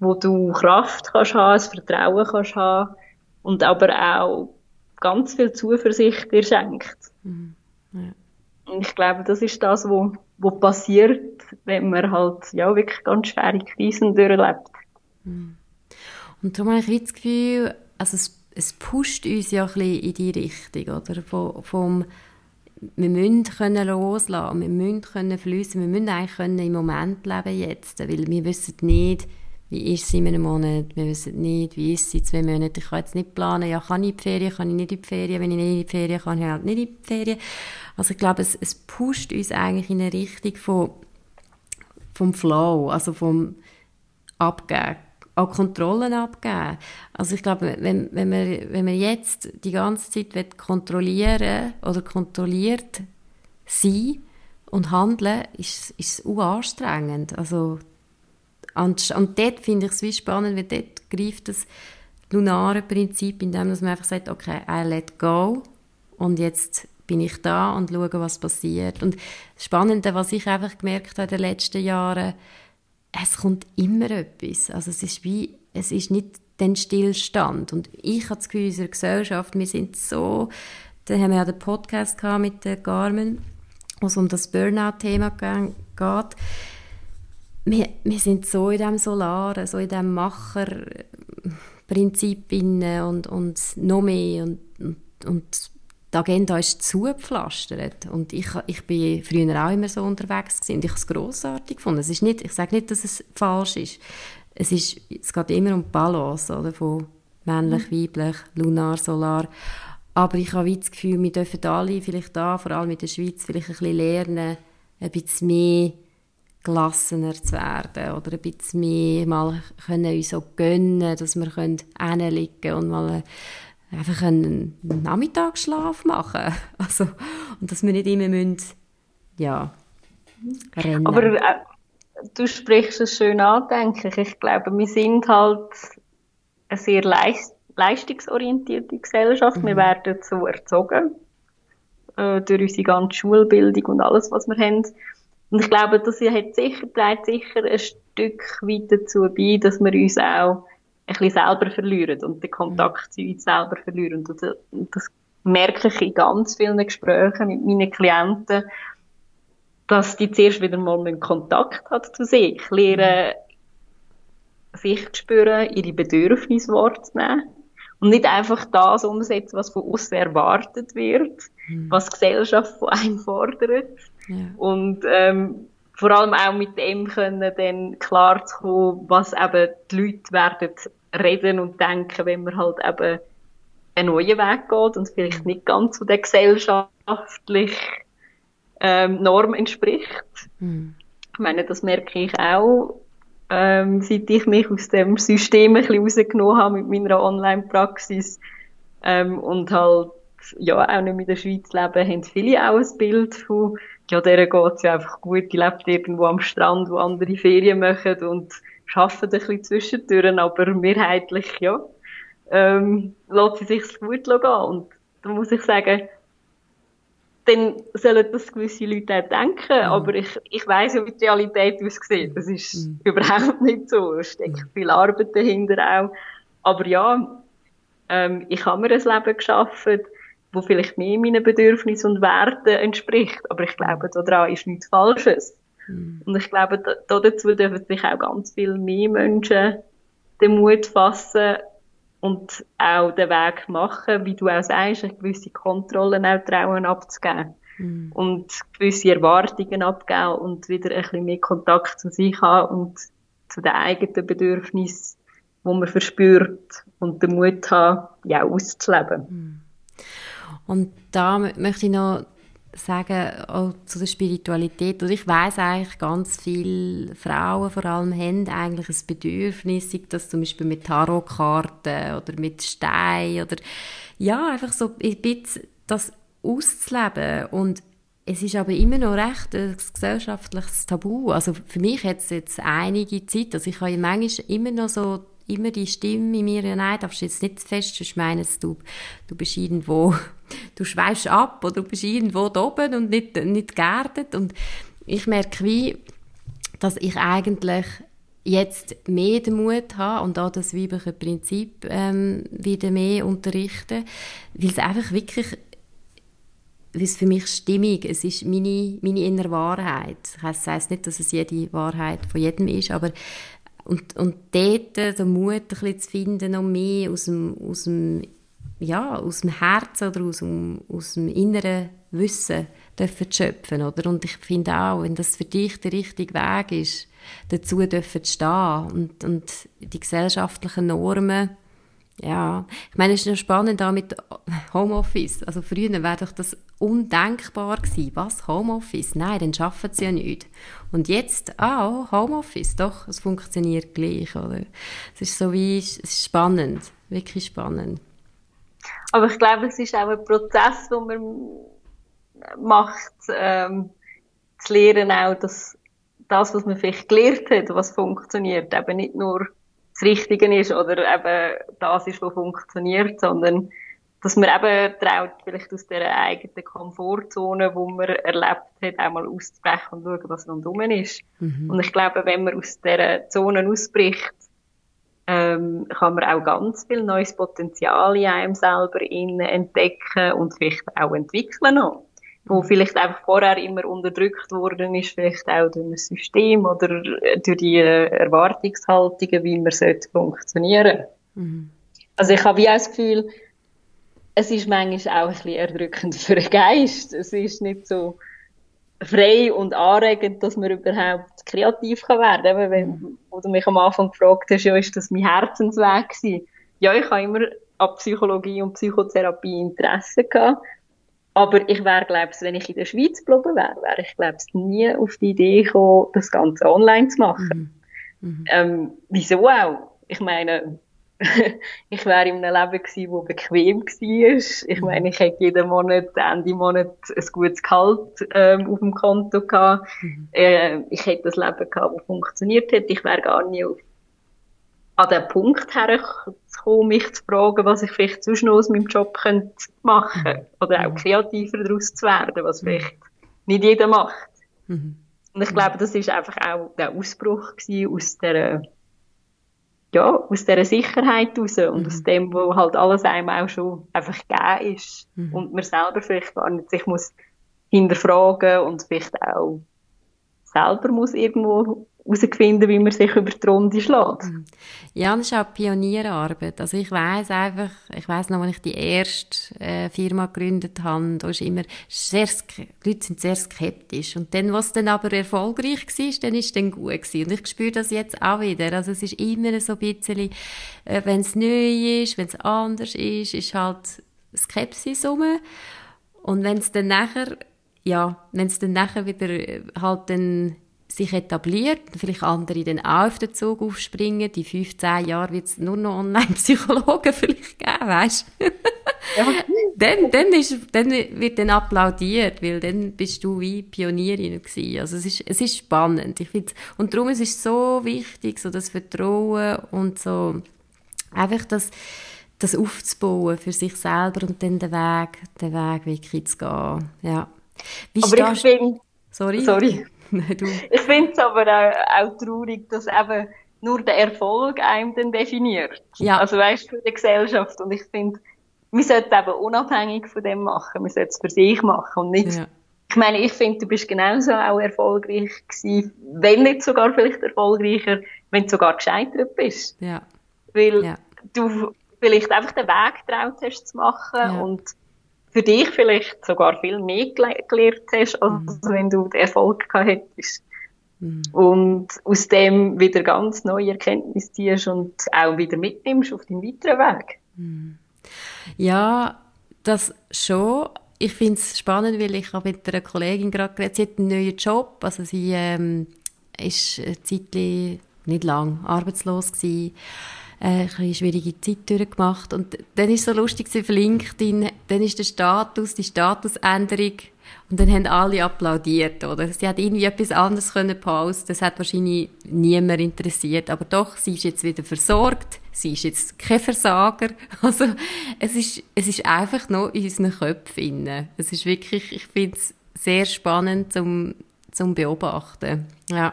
wo du Kraft kannst haben, das Vertrauen kannst haben und aber auch ganz viel Zuversicht dir schenkt. Mhm. Ja. Und ich glaube, das ist das, was wo passiert, wenn man halt ja wirklich ganz schwere Krisen durchlebt. Mhm. Und darum habe ich das Gefühl, also es, es pusht uns ja ein bisschen in die Richtung, oder? Vom, vom wir müssen können loslassen, wir müssen können fließen, wir müssen eigentlich können im Moment leben jetzt, weil wir wissen nicht, wie ist es in einem Monat, wir wissen nicht, wie ist es in zwei Monaten, ich kann jetzt nicht planen, ja, kann ich in die Ferien, kann ich nicht in die Ferien, wenn ich nicht in die Ferien kann, ich halt nicht in die Ferien. Also ich glaube, es, es pusht uns eigentlich in eine Richtung von, vom Flow, also vom Abgeben, auch Kontrollen abgeben. Also ich glaube, wenn, wenn, man, wenn man jetzt die ganze Zeit kontrollieren oder kontrolliert sein und handeln, ist, ist es anstrengend. Also und, und dort finde ich es wie spannend, weil dort greift das lunare Prinzip, indem man einfach sagt, okay, I let go und jetzt bin ich da und schaue, was passiert. Und das Spannende, was ich einfach gemerkt habe in den letzten Jahren, es kommt immer etwas. Also es ist wie, es ist nicht den Stillstand. Und ich habe das Gefühl, in unserer Gesellschaft, wir sind so, da haben wir ja den Podcast mit der Carmen, wo es um das Burnout-Thema geht wir, wir sind so in diesem Solaren, so in diesem Macherprinzip und, und noch mehr und, und, und die Agenda ist zugepflastert und ich, ich bin früher auch immer so unterwegs gewesen und ich habe es grossartig gefunden. Es ist nicht, ich sage nicht, dass es falsch ist. Es, ist, es geht immer um die Balance oder, von männlich, mhm. weiblich, lunar, solar. Aber ich habe das Gefühl, wir dürfen alle vielleicht da, vor allem in der Schweiz, vielleicht ein bisschen lernen, ein bisschen mehr gelassener zu werden oder ein bisschen mehr mal können uns auch gönnen, dass wir können hinlegen und mal einfach einen Nachmittagsschlaf machen also und dass wir nicht immer müssen, ja rennen. Aber äh, du sprichst es schön an, denke ich. Ich glaube, wir sind halt eine sehr leist leistungsorientierte Gesellschaft. Mhm. Wir werden so erzogen äh, durch unsere ganze Schulbildung und alles, was wir haben. Und ich glaube, das hat sicher, trägt sicher ein Stück weit dazu bei, dass wir uns auch ein bisschen selber verlieren und den Kontakt zu uns selber verlieren. Und das, das merke ich in ganz vielen Gesprächen mit meinen Klienten, dass die zuerst wieder mal einen Kontakt hat zu sich, lernen, sich zu spüren, ihre Bedürfnisse wahrzunehmen und nicht einfach das umsetzen, was von uns erwartet wird, mhm. was die Gesellschaft von einem fordert. Ja. Und ähm, vor allem auch mit dem können dann klar zu kommen, was eben die Leute werden reden und denken, wenn man halt eben einen neuen Weg geht und vielleicht nicht ganz zu der gesellschaftlichen ähm, Norm entspricht. Mhm. Ich meine, das merke ich auch ähm, seit ich mich aus dem System ein bisschen rausgenommen habe mit meiner Online-Praxis ähm, und halt ja auch nicht in der Schweiz leben, haben viele auch ein Bild von, ja, der geht's ja einfach gut, die lebt irgendwo am Strand, wo andere Ferien machen und arbeiten ein bisschen zwischendurch, aber mehrheitlich, ja, ähm, lässt sie sich gut gehen. Und da muss ich sagen, dann sollen das gewisse Leute auch denken, mhm. aber ich, ich weiss ja, wie die Realität aussieht. Das ist mhm. überhaupt nicht so. Es steckt mhm. viel Arbeit dahinter auch. Aber ja, ähm, ich habe mir ein Leben geschaffen, wo vielleicht mehr meinen Bedürfnissen und Werten entspricht. Aber ich glaube, daran ist nichts Falsches. Mhm. Und ich glaube, da, dazu dürfen sich auch ganz viel mehr Menschen den Mut fassen, und auch den Weg machen, wie du auch sagst, gewisse Kontrollen auch trauen abzugeben. Mhm. Und gewisse Erwartungen abgeben und wieder ein bisschen mehr Kontakt zu sich haben und zu den eigenen Bedürfnissen, wo man verspürt und den Mut haben, ja, auszuleben. Mhm. Und da möchte ich noch sagen, auch zu der Spiritualität. Und ich weiß eigentlich, ganz viele Frauen vor allem haben eigentlich ein Bedürfnis, sei das zum Beispiel mit Tarotkarten oder mit Stein oder ja, einfach so ein bisschen das auszuleben. Und es ist aber immer noch recht ein gesellschaftliches Tabu. Also für mich hat es jetzt einige Zeit, also ich habe manchmal immer noch so immer die Stimme in mir, ja, nein, darfst du jetzt nicht fest, sonst meinst du, du bist irgendwo, du schweifst ab oder du bist irgendwo oben und nicht, nicht geerdet. Und ich merke wie, dass ich eigentlich jetzt mehr den Mut habe und auch das weibliche Prinzip ähm, wieder mehr unterrichten, weil es einfach wirklich weil es für mich stimmig es ist meine, meine innere Wahrheit. Das heisst nicht, dass es jede Wahrheit von jedem ist, aber und, und dort den Mut ein bisschen zu finden, noch mehr aus dem, aus dem, ja, aus dem Herzen oder aus dem, aus dem inneren Wissen dürfen schöpfen, oder? Und ich finde auch, wenn das für dich der richtige Weg ist, dazu dürfen stehen und, und die gesellschaftlichen Normen, ja, ich meine, es ist noch spannend da mit Homeoffice. Also früher wäre doch das undenkbar gewesen. Was? Homeoffice? Nein, dann schaffen sie ja nicht. Und jetzt, ah, Homeoffice, doch, es funktioniert gleich, oder? Es ist so wie, es ist spannend, wirklich spannend. Aber ich glaube, es ist auch ein Prozess, den man macht, ähm, zu lernen auch, dass das, was man vielleicht gelernt hat, was funktioniert, eben nicht nur das Richtige ist oder eben das ist, was funktioniert, sondern dass man eben traut, vielleicht aus der eigenen Komfortzone, wo man erlebt hat, einmal auszubrechen und schauen, was rundherum ist. Mhm. Und ich glaube, wenn man aus dieser Zone ausbricht, ähm, kann man auch ganz viel neues Potenzial in einem selber entdecken und vielleicht auch entwickeln noch wo vielleicht einfach vorher immer unterdrückt worden ist, vielleicht auch durch ein System oder durch die äh, Erwartungshaltungen, wie man sollte funktionieren. Mhm. Also ich habe wie auch das Gefühl, es ist manchmal auch ein bisschen erdrückend für den Geist. Es ist nicht so frei und anregend, dass man überhaupt kreativ kann werden kann. Wenn, wo du mich am Anfang gefragt hast, ja, ist das mein Herzensweg gewesen? Ja, ich habe immer an Psychologie und Psychotherapie Interesse gehabt. Aber ich wäre, glaube ich, wenn ich in der Schweiz geblieben wäre, wäre ich, glaube ich, nie auf die Idee gekommen, das Ganze online zu machen. Mhm. Mhm. Ähm, wieso auch? Ich meine, ich wäre in einem Leben gewesen, das bequem war. Ich mhm. meine, ich hätte jeden Monat, Ende Monat ein gutes Gehalt ähm, auf dem Konto gehabt. Mhm. Äh, ich hätte das Leben gehabt, das funktioniert hätte. Ich wäre gar nie auf an den Punkt herzukommen, mich zu fragen, was ich vielleicht zwischen aus meinem Job könnte machen könnte. Oder auch kreativer daraus zu werden, was vielleicht nicht jeder macht. Mhm. Und ich glaube, das ist einfach auch der Ausbruch aus der, ja, aus dieser Sicherheit raus und mhm. aus dem, wo halt alles einem auch schon einfach gegeben ist. Mhm. Und man selber vielleicht gar nicht sich muss hinterfragen und vielleicht auch selber muss irgendwo herausfinden, wie man sich über die Runde schlägt. Mhm. Ja, das ist auch Pionierarbeit. Also ich weiß einfach, ich weiß noch, als ich die erste äh, Firma gegründet habe, da ist immer sehr, die Leute sind sehr skeptisch. Und dann, was dann aber erfolgreich war, dann ist es dann gut gewesen. Und ich spüre das jetzt auch wieder. Also es ist immer so ein bisschen, äh, wenn es neu ist, wenn es anders ist, ist halt Skepsis rum. Und wenn es dann nachher ja, wenn es dann nachher wieder äh, halt dann sich etabliert, vielleicht andere dann auch auf den Zug aufspringen, die 15 Jahre wird es nur noch Online-Psychologen vielleicht geben, weißt du? Ja. dann, dann, ist, dann wird dann applaudiert, weil dann bist du wie Pionierin gewesen. Also es ist, es ist spannend. Ich find's, und darum ist es so wichtig, so das Vertrauen und so, einfach das, das aufzubauen für sich selber und dann den Weg, den Weg wirklich zu gehen. Ja. Wie Aber ich finde, sorry. sorry. Nein, du. Ich finde es aber auch, auch traurig, dass eben nur der Erfolg einem dann definiert. Ja. Also weißt du, für die Gesellschaft. Und ich finde, wir sollten eben unabhängig von dem machen. Wir sollten es für sich machen und nicht. Ja. Ich meine, ich finde, du bist genauso auch erfolgreich gewesen, wenn nicht sogar vielleicht erfolgreicher, wenn du sogar gescheitert bist. Ja. Weil ja. du vielleicht einfach den Weg getraut hast zu machen und für dich vielleicht sogar viel mehr gelernt hast, als mhm. wenn du den Erfolg gehabt hättest. Mhm. Und aus dem wieder ganz neue Erkenntnisse ziehst und auch wieder mitnimmst auf deinen weiteren Weg. Mhm. Ja, das schon. Ich finde es spannend, weil ich habe mit einer Kollegin gerade geredet, sie hat einen neuen Job, also sie ähm, ist eine Zeit nicht lang arbeitslos gewesen äh, eine schwierige Zeit durchgemacht. Und dann ist es so lustig, auf LinkedIn, dann ist der Status, die Statusänderung, und dann haben alle applaudiert, oder? Sie hat irgendwie etwas anderes können posten, das hat wahrscheinlich niemand interessiert, aber doch, sie ist jetzt wieder versorgt, sie ist jetzt kein Versager, also, es ist, es ist einfach noch in unseren Köpfen. Es ist wirklich, ich finde es sehr spannend zum, zum Beobachten, ja.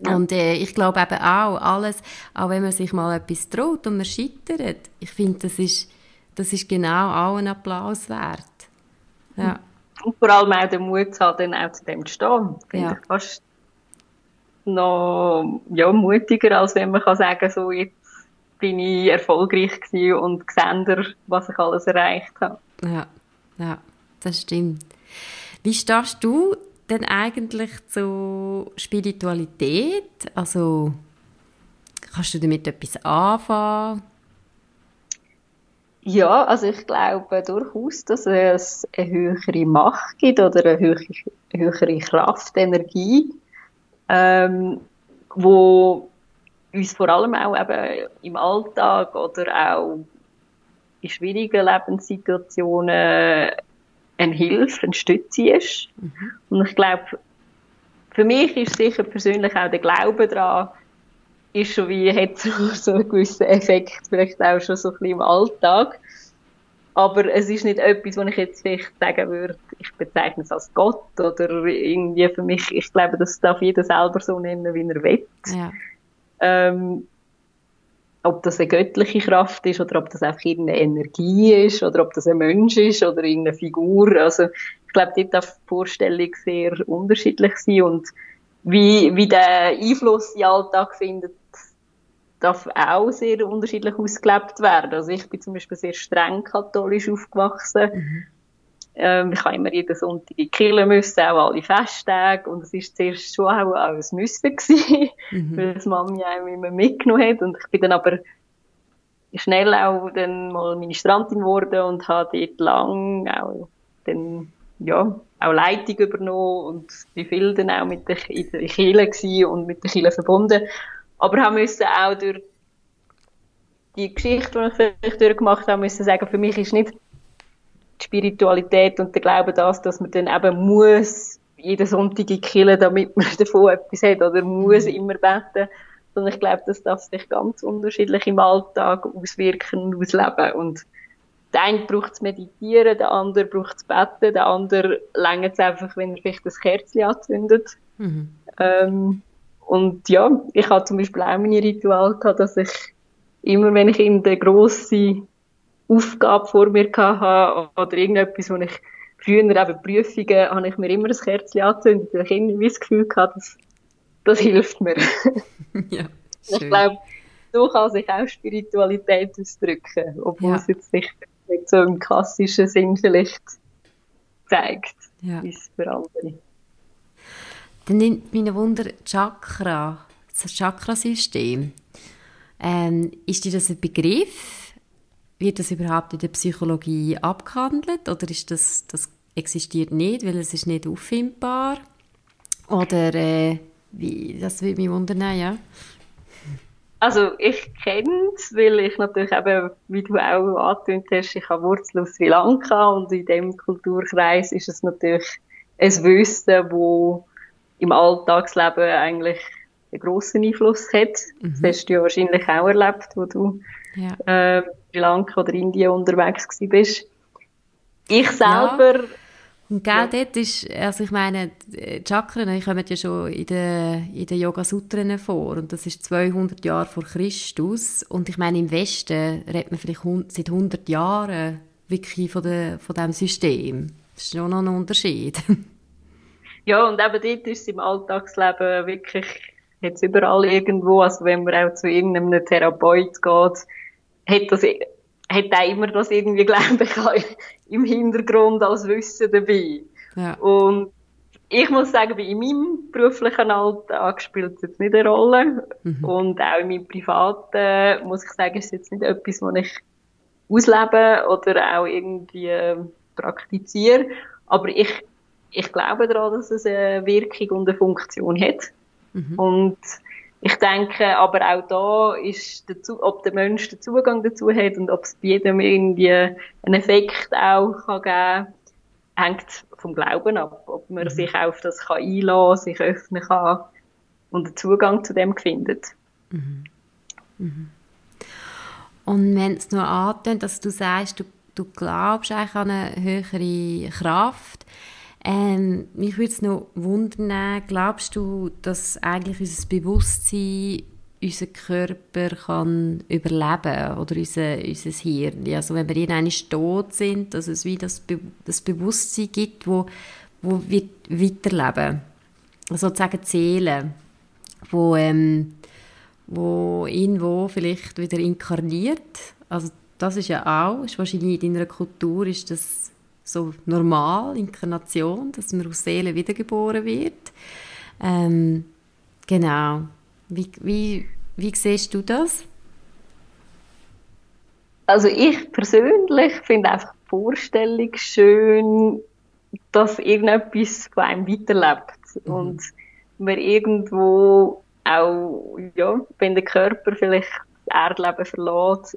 Und äh, ich glaube eben auch, alles, auch wenn man sich mal etwas traut und man scheitert, ich finde, das ist, das ist genau auch ein Applaus wert. Ja. Und vor allem auch den Mut zu haben, dann auch zu dem zu stehen. Finde ja. ich fast noch ja, mutiger, als wenn man kann sagen so jetzt bin ich erfolgreich gewesen und gesehen, was ich alles erreicht habe. Ja, ja, das stimmt. Wie stehst du denn eigentlich zu Spiritualität? Also kannst du damit etwas anfangen? Ja, also ich glaube durchaus, dass es eine höhere Macht gibt oder eine höhere, höhere Kraft, Energie, ähm, wo uns vor allem auch eben im Alltag oder auch in schwierigen Lebenssituationen eine Hilfe, eine Stütze ist. Mhm. Und ich glaube, für mich ist sicher persönlich auch der Glaube daran, ist schon wie, hat so, so einen gewissen Effekt, vielleicht auch schon so ein bisschen im Alltag. Aber es ist nicht etwas, wo ich jetzt vielleicht sagen würde, ich bezeichne es als Gott oder irgendwie für mich, ich glaube, das darf jeder selber so nennen, wie er will. Ja. Ähm, ob das eine göttliche Kraft ist oder ob das einfach irgendeine Energie ist oder ob das ein Mensch ist oder irgendeine Figur. Also ich glaube, dort darf die Vorstellung sehr unterschiedlich sein und wie, wie der Einfluss in den Alltag findet, darf auch sehr unterschiedlich ausgelebt werden. Also ich bin zum Beispiel sehr streng katholisch aufgewachsen. Mhm. Ähm, ich habe immer jeden Sonntag in Kirche müssen, auch alle Festtage. Und es war zuerst schon auch, ein Müssen gewesen, mhm. weil das Mami einem immer mitgenommen hat. Und ich bin dann aber schnell auch dann mal Ministrantin geworden und habe dort lang auch dann, ja, auch Leitung übernommen und bin viel dann auch mit der, in der Kirche und mit der Kirche verbunden. Aber haben müssen auch durch die Geschichte, die ich vielleicht durchgemacht habe, müssen sagen, für mich ist nicht die Spiritualität und der Glaube das, dass man dann eben muss jeden Sonntag in Kirche, damit man davon etwas hat, oder muss mhm. immer beten, sondern ich glaube, das darf sich ganz unterschiedlich im Alltag auswirken und ausleben. Und der eine braucht es meditieren, der andere braucht es beten, der andere längert es einfach, wenn er vielleicht das Kerzchen anzündet. Mhm. Ähm, und ja, ich hatte zum Beispiel auch meine Ritual gehabt, dass ich immer, wenn ich in der grosse Aufgabe vor mir hatte oder irgendetwas, wo ich früher eben Prüfungen, habe ich mir immer ein Kerzchen angezündet, weil ich irgendwie das Gefühl hatte, das, das hilft mir. ja, schön. Ich glaube, so kann sich auch Spiritualität ausdrücken, obwohl ja. es jetzt nicht, nicht so im klassischen Sinn vielleicht zeigt, ja. wie es für andere. Dann nimmt mich Wunder Chakra, das Chakrasystem. Ähm, ist dir das ein Begriff? Wird das überhaupt in der Psychologie abgehandelt oder ist das, das existiert nicht, weil es ist nicht auffindbar? Oder äh, wie, das würde mich wundern, ja. Also ich kenne es, weil ich natürlich eben, wie du auch angetönt hast, ich habe Wurzeln aus Sri Lanka und in dem Kulturkreis ist es natürlich ein Wissen, wo im Alltagsleben eigentlich einen grossen Einfluss hat. Mhm. Das hast du ja wahrscheinlich auch erlebt, wo du ja. äh, Sri Lanka oder Indien unterwegs bist. Ich selber... Ja. Und gell, ja. dort ist, also ich meine, Chakren, die kommen ja schon in den, in den Yoga-Sutren vor und das ist 200 Jahre vor Christus und ich meine, im Westen redet man vielleicht seit 100 Jahren wirklich von, der, von diesem System. Das ist schon noch ein Unterschied. Ja, und eben dort ist es im Alltagsleben wirklich jetzt überall irgendwo, also wenn man auch zu irgendeinem Therapeut geht, hat das, hat auch immer das irgendwie, glaube ich, im Hintergrund als Wissen dabei. Ja. Und ich muss sagen, in meinem beruflichen Alltag spielt es jetzt nicht eine Rolle. Mhm. Und auch in meinem privaten, muss ich sagen, ist es jetzt nicht etwas, was ich auslebe oder auch irgendwie äh, praktiziere. Aber ich ich glaube daran, dass es eine Wirkung und eine Funktion hat. Mhm. Und ich denke, aber auch da ist, dazu, ob der Mensch den Zugang dazu hat und ob es bei jedem irgendwie einen Effekt auch kann geben hängt vom Glauben ab. Ob man mhm. sich auf das kann einlassen, sich öffnen kann und den Zugang zu dem findet. Mhm. Mhm. Und wenn es nur antönt, dass du sagst, du, du glaubst eigentlich an eine höhere Kraft, ähm, mich würde es noch wundern, glaubst du, dass eigentlich unser Bewusstsein unser Körper kann überleben oder unser, unser Hirn. Also wenn wir irgendwann tot sind, dass es wie das, Be das Bewusstsein gibt, wo, wo wir weiterleben. Also sozusagen die Seele, wo, ähm, wo irgendwo vielleicht wieder inkarniert. Also das ist ja auch, ist wahrscheinlich in deiner Kultur ist das so normal, Inkarnation, dass man aus Seele wiedergeboren wird. Ähm, genau. Wie, wie, wie siehst du das? Also ich persönlich finde einfach die Vorstellung schön, dass irgendetwas von einem weiterlebt mhm. und man irgendwo auch, ja, wenn der Körper vielleicht das Erdleben verlässt,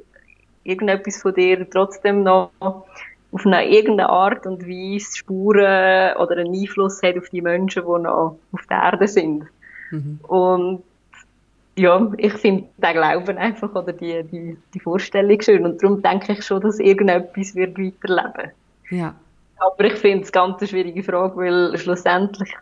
irgendetwas von dir trotzdem noch auf eine irgendeine Art und Weise Spuren oder einen Einfluss hat auf die Menschen, die noch auf der Erde sind. Mhm. Und ja, ich finde den Glauben einfach oder die, die, die Vorstellung schön und darum denke ich schon, dass irgendetwas wird weiterleben. Ja. Aber ich finde es ganz eine schwierige Frage, weil schlussendlich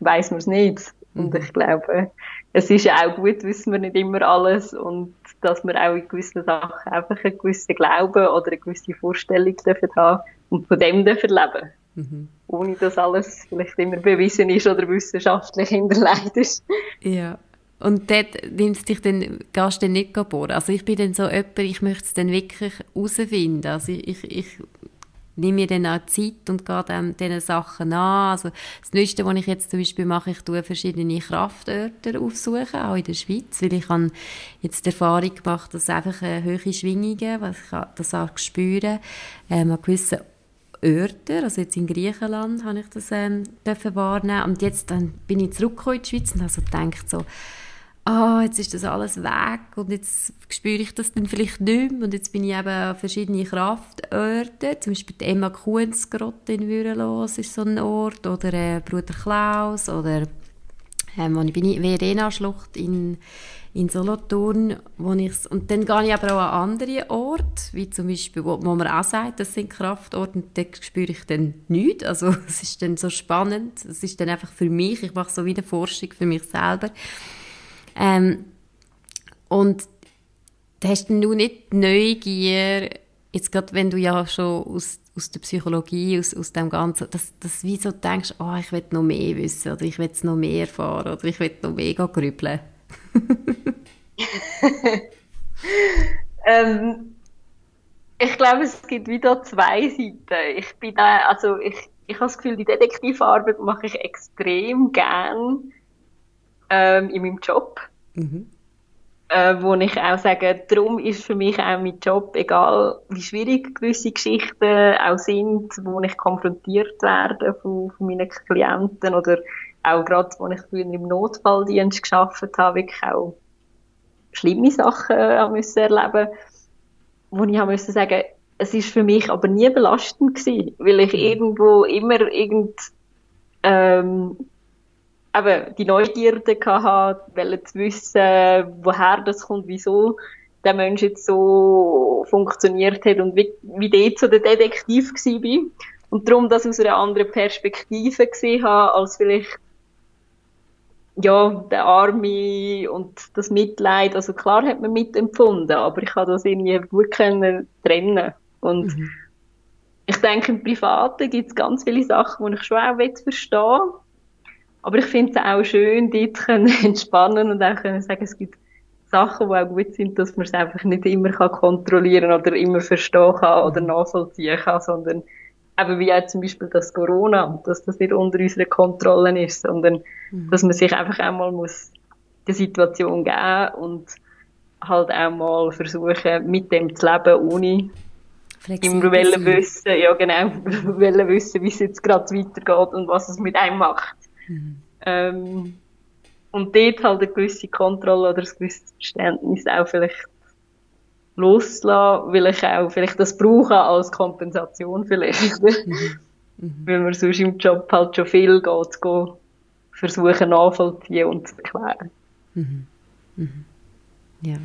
weiß man es nicht. Und mhm. ich glaube, es ist ja auch gut, wissen wir nicht immer alles und dass wir auch in gewissen Sachen einfach einen gewissen Glauben oder eine gewisse Vorstellung dürfen haben und von dem dürfen leben. Mhm. Ohne dass alles vielleicht immer bewiesen ist oder wissenschaftlich hinterlegt ist. Ja. Und dort nimmst dich dann, gehst du dann nicht bohren. Also ich bin dann so jemand, ich möchte es dann wirklich herausfinden. Also ich, ich, ich nehme mir dann auch Zeit und gehe dann diesen Sachen an. Also das Nächste, was ich jetzt zum Beispiel mache, ich tue verschiedene Kraftörter aufsuchen, auch in der Schweiz, weil ich habe jetzt die Erfahrung gemacht, dass einfach eine hohe Schwingungen, was ich das auch spüren, ähm, an gewissen Orten, also jetzt in Griechenland habe ich das ähm, wahrnehmen und jetzt dann bin ich zurückgekommen in die Schweiz und habe so gedacht so, ah, oh, jetzt ist das alles weg und jetzt spüre ich das dann vielleicht nicht mehr. Und jetzt bin ich eben an verschiedene Kraftorte, zum Beispiel die Emma Kuhnsgrotte in Würelos ist so ein Ort, oder äh, Bruder Klaus, oder ähm, wo ich bin ich, Verena-Schlucht in, in Solothurn, wo ich's, und dann gehe ich aber auch an andere Orte, wie zum Beispiel, wo, wo man auch sagt, das sind Kraftorte, und dort spüre ich dann nichts, also es ist dann so spannend, es ist dann einfach für mich, ich mache so wie eine Forschung für mich selber, ähm, und hast du nicht Neugier, jetzt gerade wenn du ja schon aus, aus der Psychologie, aus, aus dem Ganzen, dass, dass wie so denkst, oh, ich will noch mehr wissen oder ich will noch mehr erfahren oder ich will noch mehr grübeln. ähm, ich glaube, es gibt wieder zwei Seiten. Ich bin da, also ich, ich habe das Gefühl, die Detektivarbeit mache ich extrem gern ähm, in meinem Job. Mhm. Äh, wo ich auch sage, darum ist für mich auch mein Job, egal wie schwierig gewisse Geschichten auch sind, wo ich konfrontiert werde von, von meinen Klienten oder auch gerade, wo ich früher im Notfalldienst geschafft habe, wirklich auch schlimme Sachen äh, müssen erleben, wo ich habe müssen sagen, es ist für mich aber nie belastend gewesen, weil ich mhm. irgendwo immer irgend ähm, eben die Neugierde gehabt, wollte zu wissen, woher das kommt, wieso der Mensch jetzt so funktioniert hat und wie, wie dort so der Detektiv war. Und darum das aus einer anderen Perspektive gesehen habe, als vielleicht ja, der Arme und das Mitleid, also klar hat man mitempfunden, aber ich habe das irgendwie gut können trennen und mhm. ich denke, im Privaten gibt es ganz viele Sachen, die ich schon auch verstehen aber ich finde es auch schön, dort können entspannen und auch können sagen, es gibt Sachen, die auch gut sind, dass man es einfach nicht immer kann kontrollieren oder immer verstehen kann oder nachvollziehen kann, sondern eben wie auch zum Beispiel das Corona, dass das nicht unter unserer Kontrolle ist, sondern mhm. dass man sich einfach einmal muss die Situation geben und halt auch mal versuchen, mit dem zu leben, ohne immer wollen wissen, ja genau, wollen wissen, wie es jetzt gerade weitergeht und was es mit einem macht. Mhm. Ähm, und dort halt eine gewisse Kontrolle oder ein gewisses Verständnis auch vielleicht loslassen, weil ich auch vielleicht das brauche als Kompensation vielleicht. Mhm. Mhm. weil man sonst im Job halt schon viel geht, zu versuchen nachvollziehen und zu erklären. Mhm. Mhm. Ja,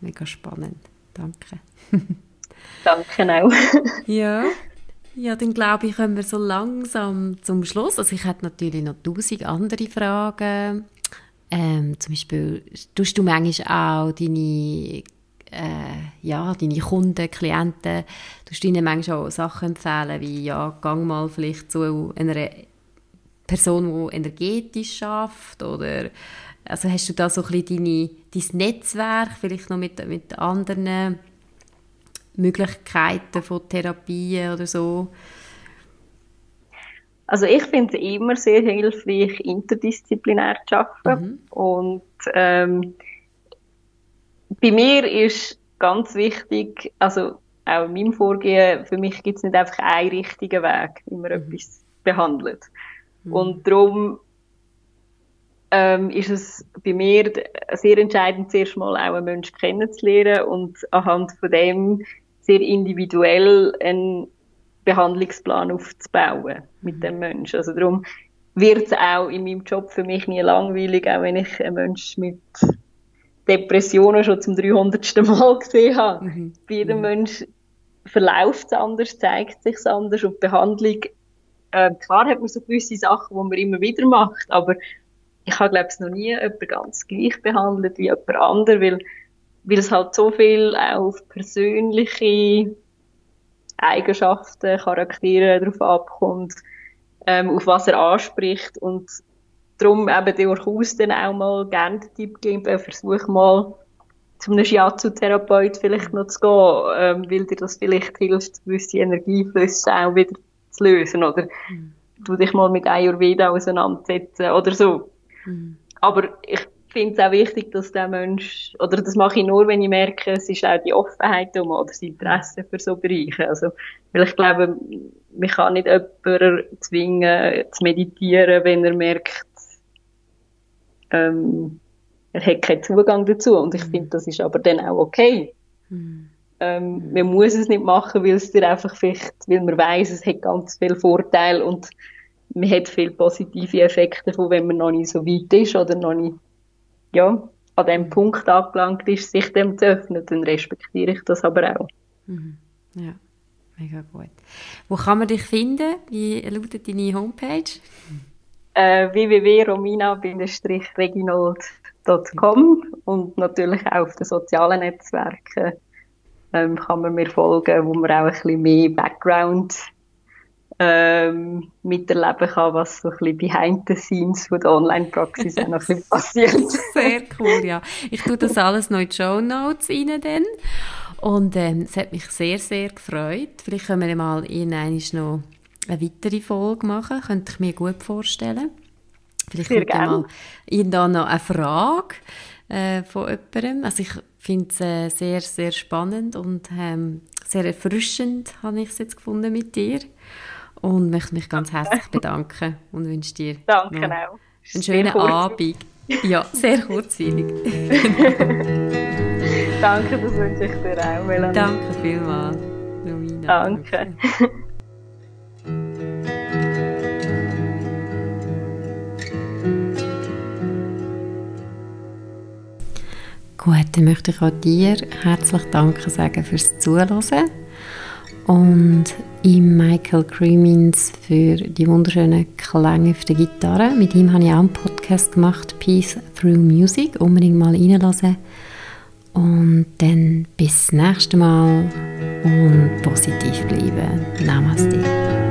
mega spannend. Danke. Danke auch. ja. Ja, dann glaube ich, kommen wir so langsam zum Schluss. Also ich hätte natürlich noch tausend andere Fragen. Ähm, zum Beispiel, tust du manchmal auch deine, äh, ja, deine Kunden, Klienten, tust du ihnen manchmal auch Sachen empfehlen, wie, ja, gang mal vielleicht zu einer Person, die energetisch schafft oder also hast du da so ein bisschen deine, dein Netzwerk, vielleicht noch mit, mit anderen Möglichkeiten von Therapien oder so. Also ich finde es immer sehr hilfreich, interdisziplinär zu arbeiten. Mhm. Und ähm, bei mir ist ganz wichtig, also auch in meinem Vorgehen, für mich gibt es nicht einfach einen richtigen Weg, wie man mhm. etwas behandelt. Mhm. Und darum ähm, ist es bei mir sehr entscheidend, zuerst mal auch einen Menschen kennenzulernen und anhand von dem sehr individuell einen Behandlungsplan aufzubauen mit dem Menschen. Also darum wird es auch in meinem Job für mich nie langweilig, auch wenn ich einen Menschen mit Depressionen schon zum 300. Mal gesehen habe. Mhm. Bei jedem mhm. Mensch verläuft es anders, zeigt sich anders und die Behandlung, äh, klar hat man so gewisse Sachen, die man immer wieder macht, aber ich habe, glaube ich, noch nie jemanden ganz gleich behandelt wie jemand anderes, weil, weil es halt so viel auch auf persönliche Eigenschaften, Charaktere darauf abkommt, ähm, auf was er anspricht und darum eben durchaus dann auch mal gerne den Tipp geben, versuch mal zu einem Shiatsu-Therapeut vielleicht noch zu gehen, ähm, weil dir das vielleicht hilft, gewisse Energieflüsse auch wieder zu lösen oder mhm. du dich mal mit Ayurveda auseinandersetzen oder so. Mhm. Aber ich finde es auch wichtig, dass der Mensch, oder das mache ich nur, wenn ich merke, es ist auch die Offenheit um oder das Interesse für so Bereiche. Also, weil ich glaube, man kann nicht jemanden zwingen zu meditieren, wenn er merkt, ähm, er hat keinen Zugang dazu. Und ich finde, das ist aber dann auch okay. Mhm. Ähm, man muss es nicht machen, weil es dir einfach vielleicht, weil man weiß, es hat ganz viel Vorteile und man hat viele positive Effekte davon, wenn man noch nicht so weit ist oder noch nicht, ja, an dem Punkt angelangt ist, sich dem zu öffnen, dann respektiere ich das aber auch. Mhm. Ja, mega gut. Wo kann man dich finden? Wie lautet deine Homepage? Äh, www.romina-reginold.com und natürlich auch auf den sozialen Netzwerken ähm, kann man mir folgen, wo man auch ein bisschen mehr Background ähm, miterleben kann, was so ein bisschen behind the scenes von der Online-Praxis auch noch ein bisschen passiert. Sehr cool, ja. Ich tue das alles noch in die Show Notes rein dann. Und ähm, es hat mich sehr, sehr gefreut. Vielleicht können wir mal irgendwann noch eine weitere Folge machen. Könnte ich mir gut vorstellen. Vielleicht sehr kommt mal irgendwann noch eine Frage äh, von jemandem. Also ich finde es äh, sehr, sehr spannend und ähm, sehr erfrischend habe ich es jetzt gefunden mit dir und möchte mich ganz herzlich bedanken und wünsche dir Danke auch. einen schönen Abend. Ja, sehr kurzweilig. Danke, das wünsche ich dir auch, Melanie. Danke vielmals, Romina. Danke. Gut, dann möchte ich auch dir herzlich Danke sagen fürs Zuhören und ihm Michael Cremins für die wunderschönen Klänge auf der Gitarre. Mit ihm habe ich auch einen Podcast gemacht, Peace Through Music. Unbedingt mal reinhören. Und dann bis nächstes Mal und positiv bleiben. Namaste.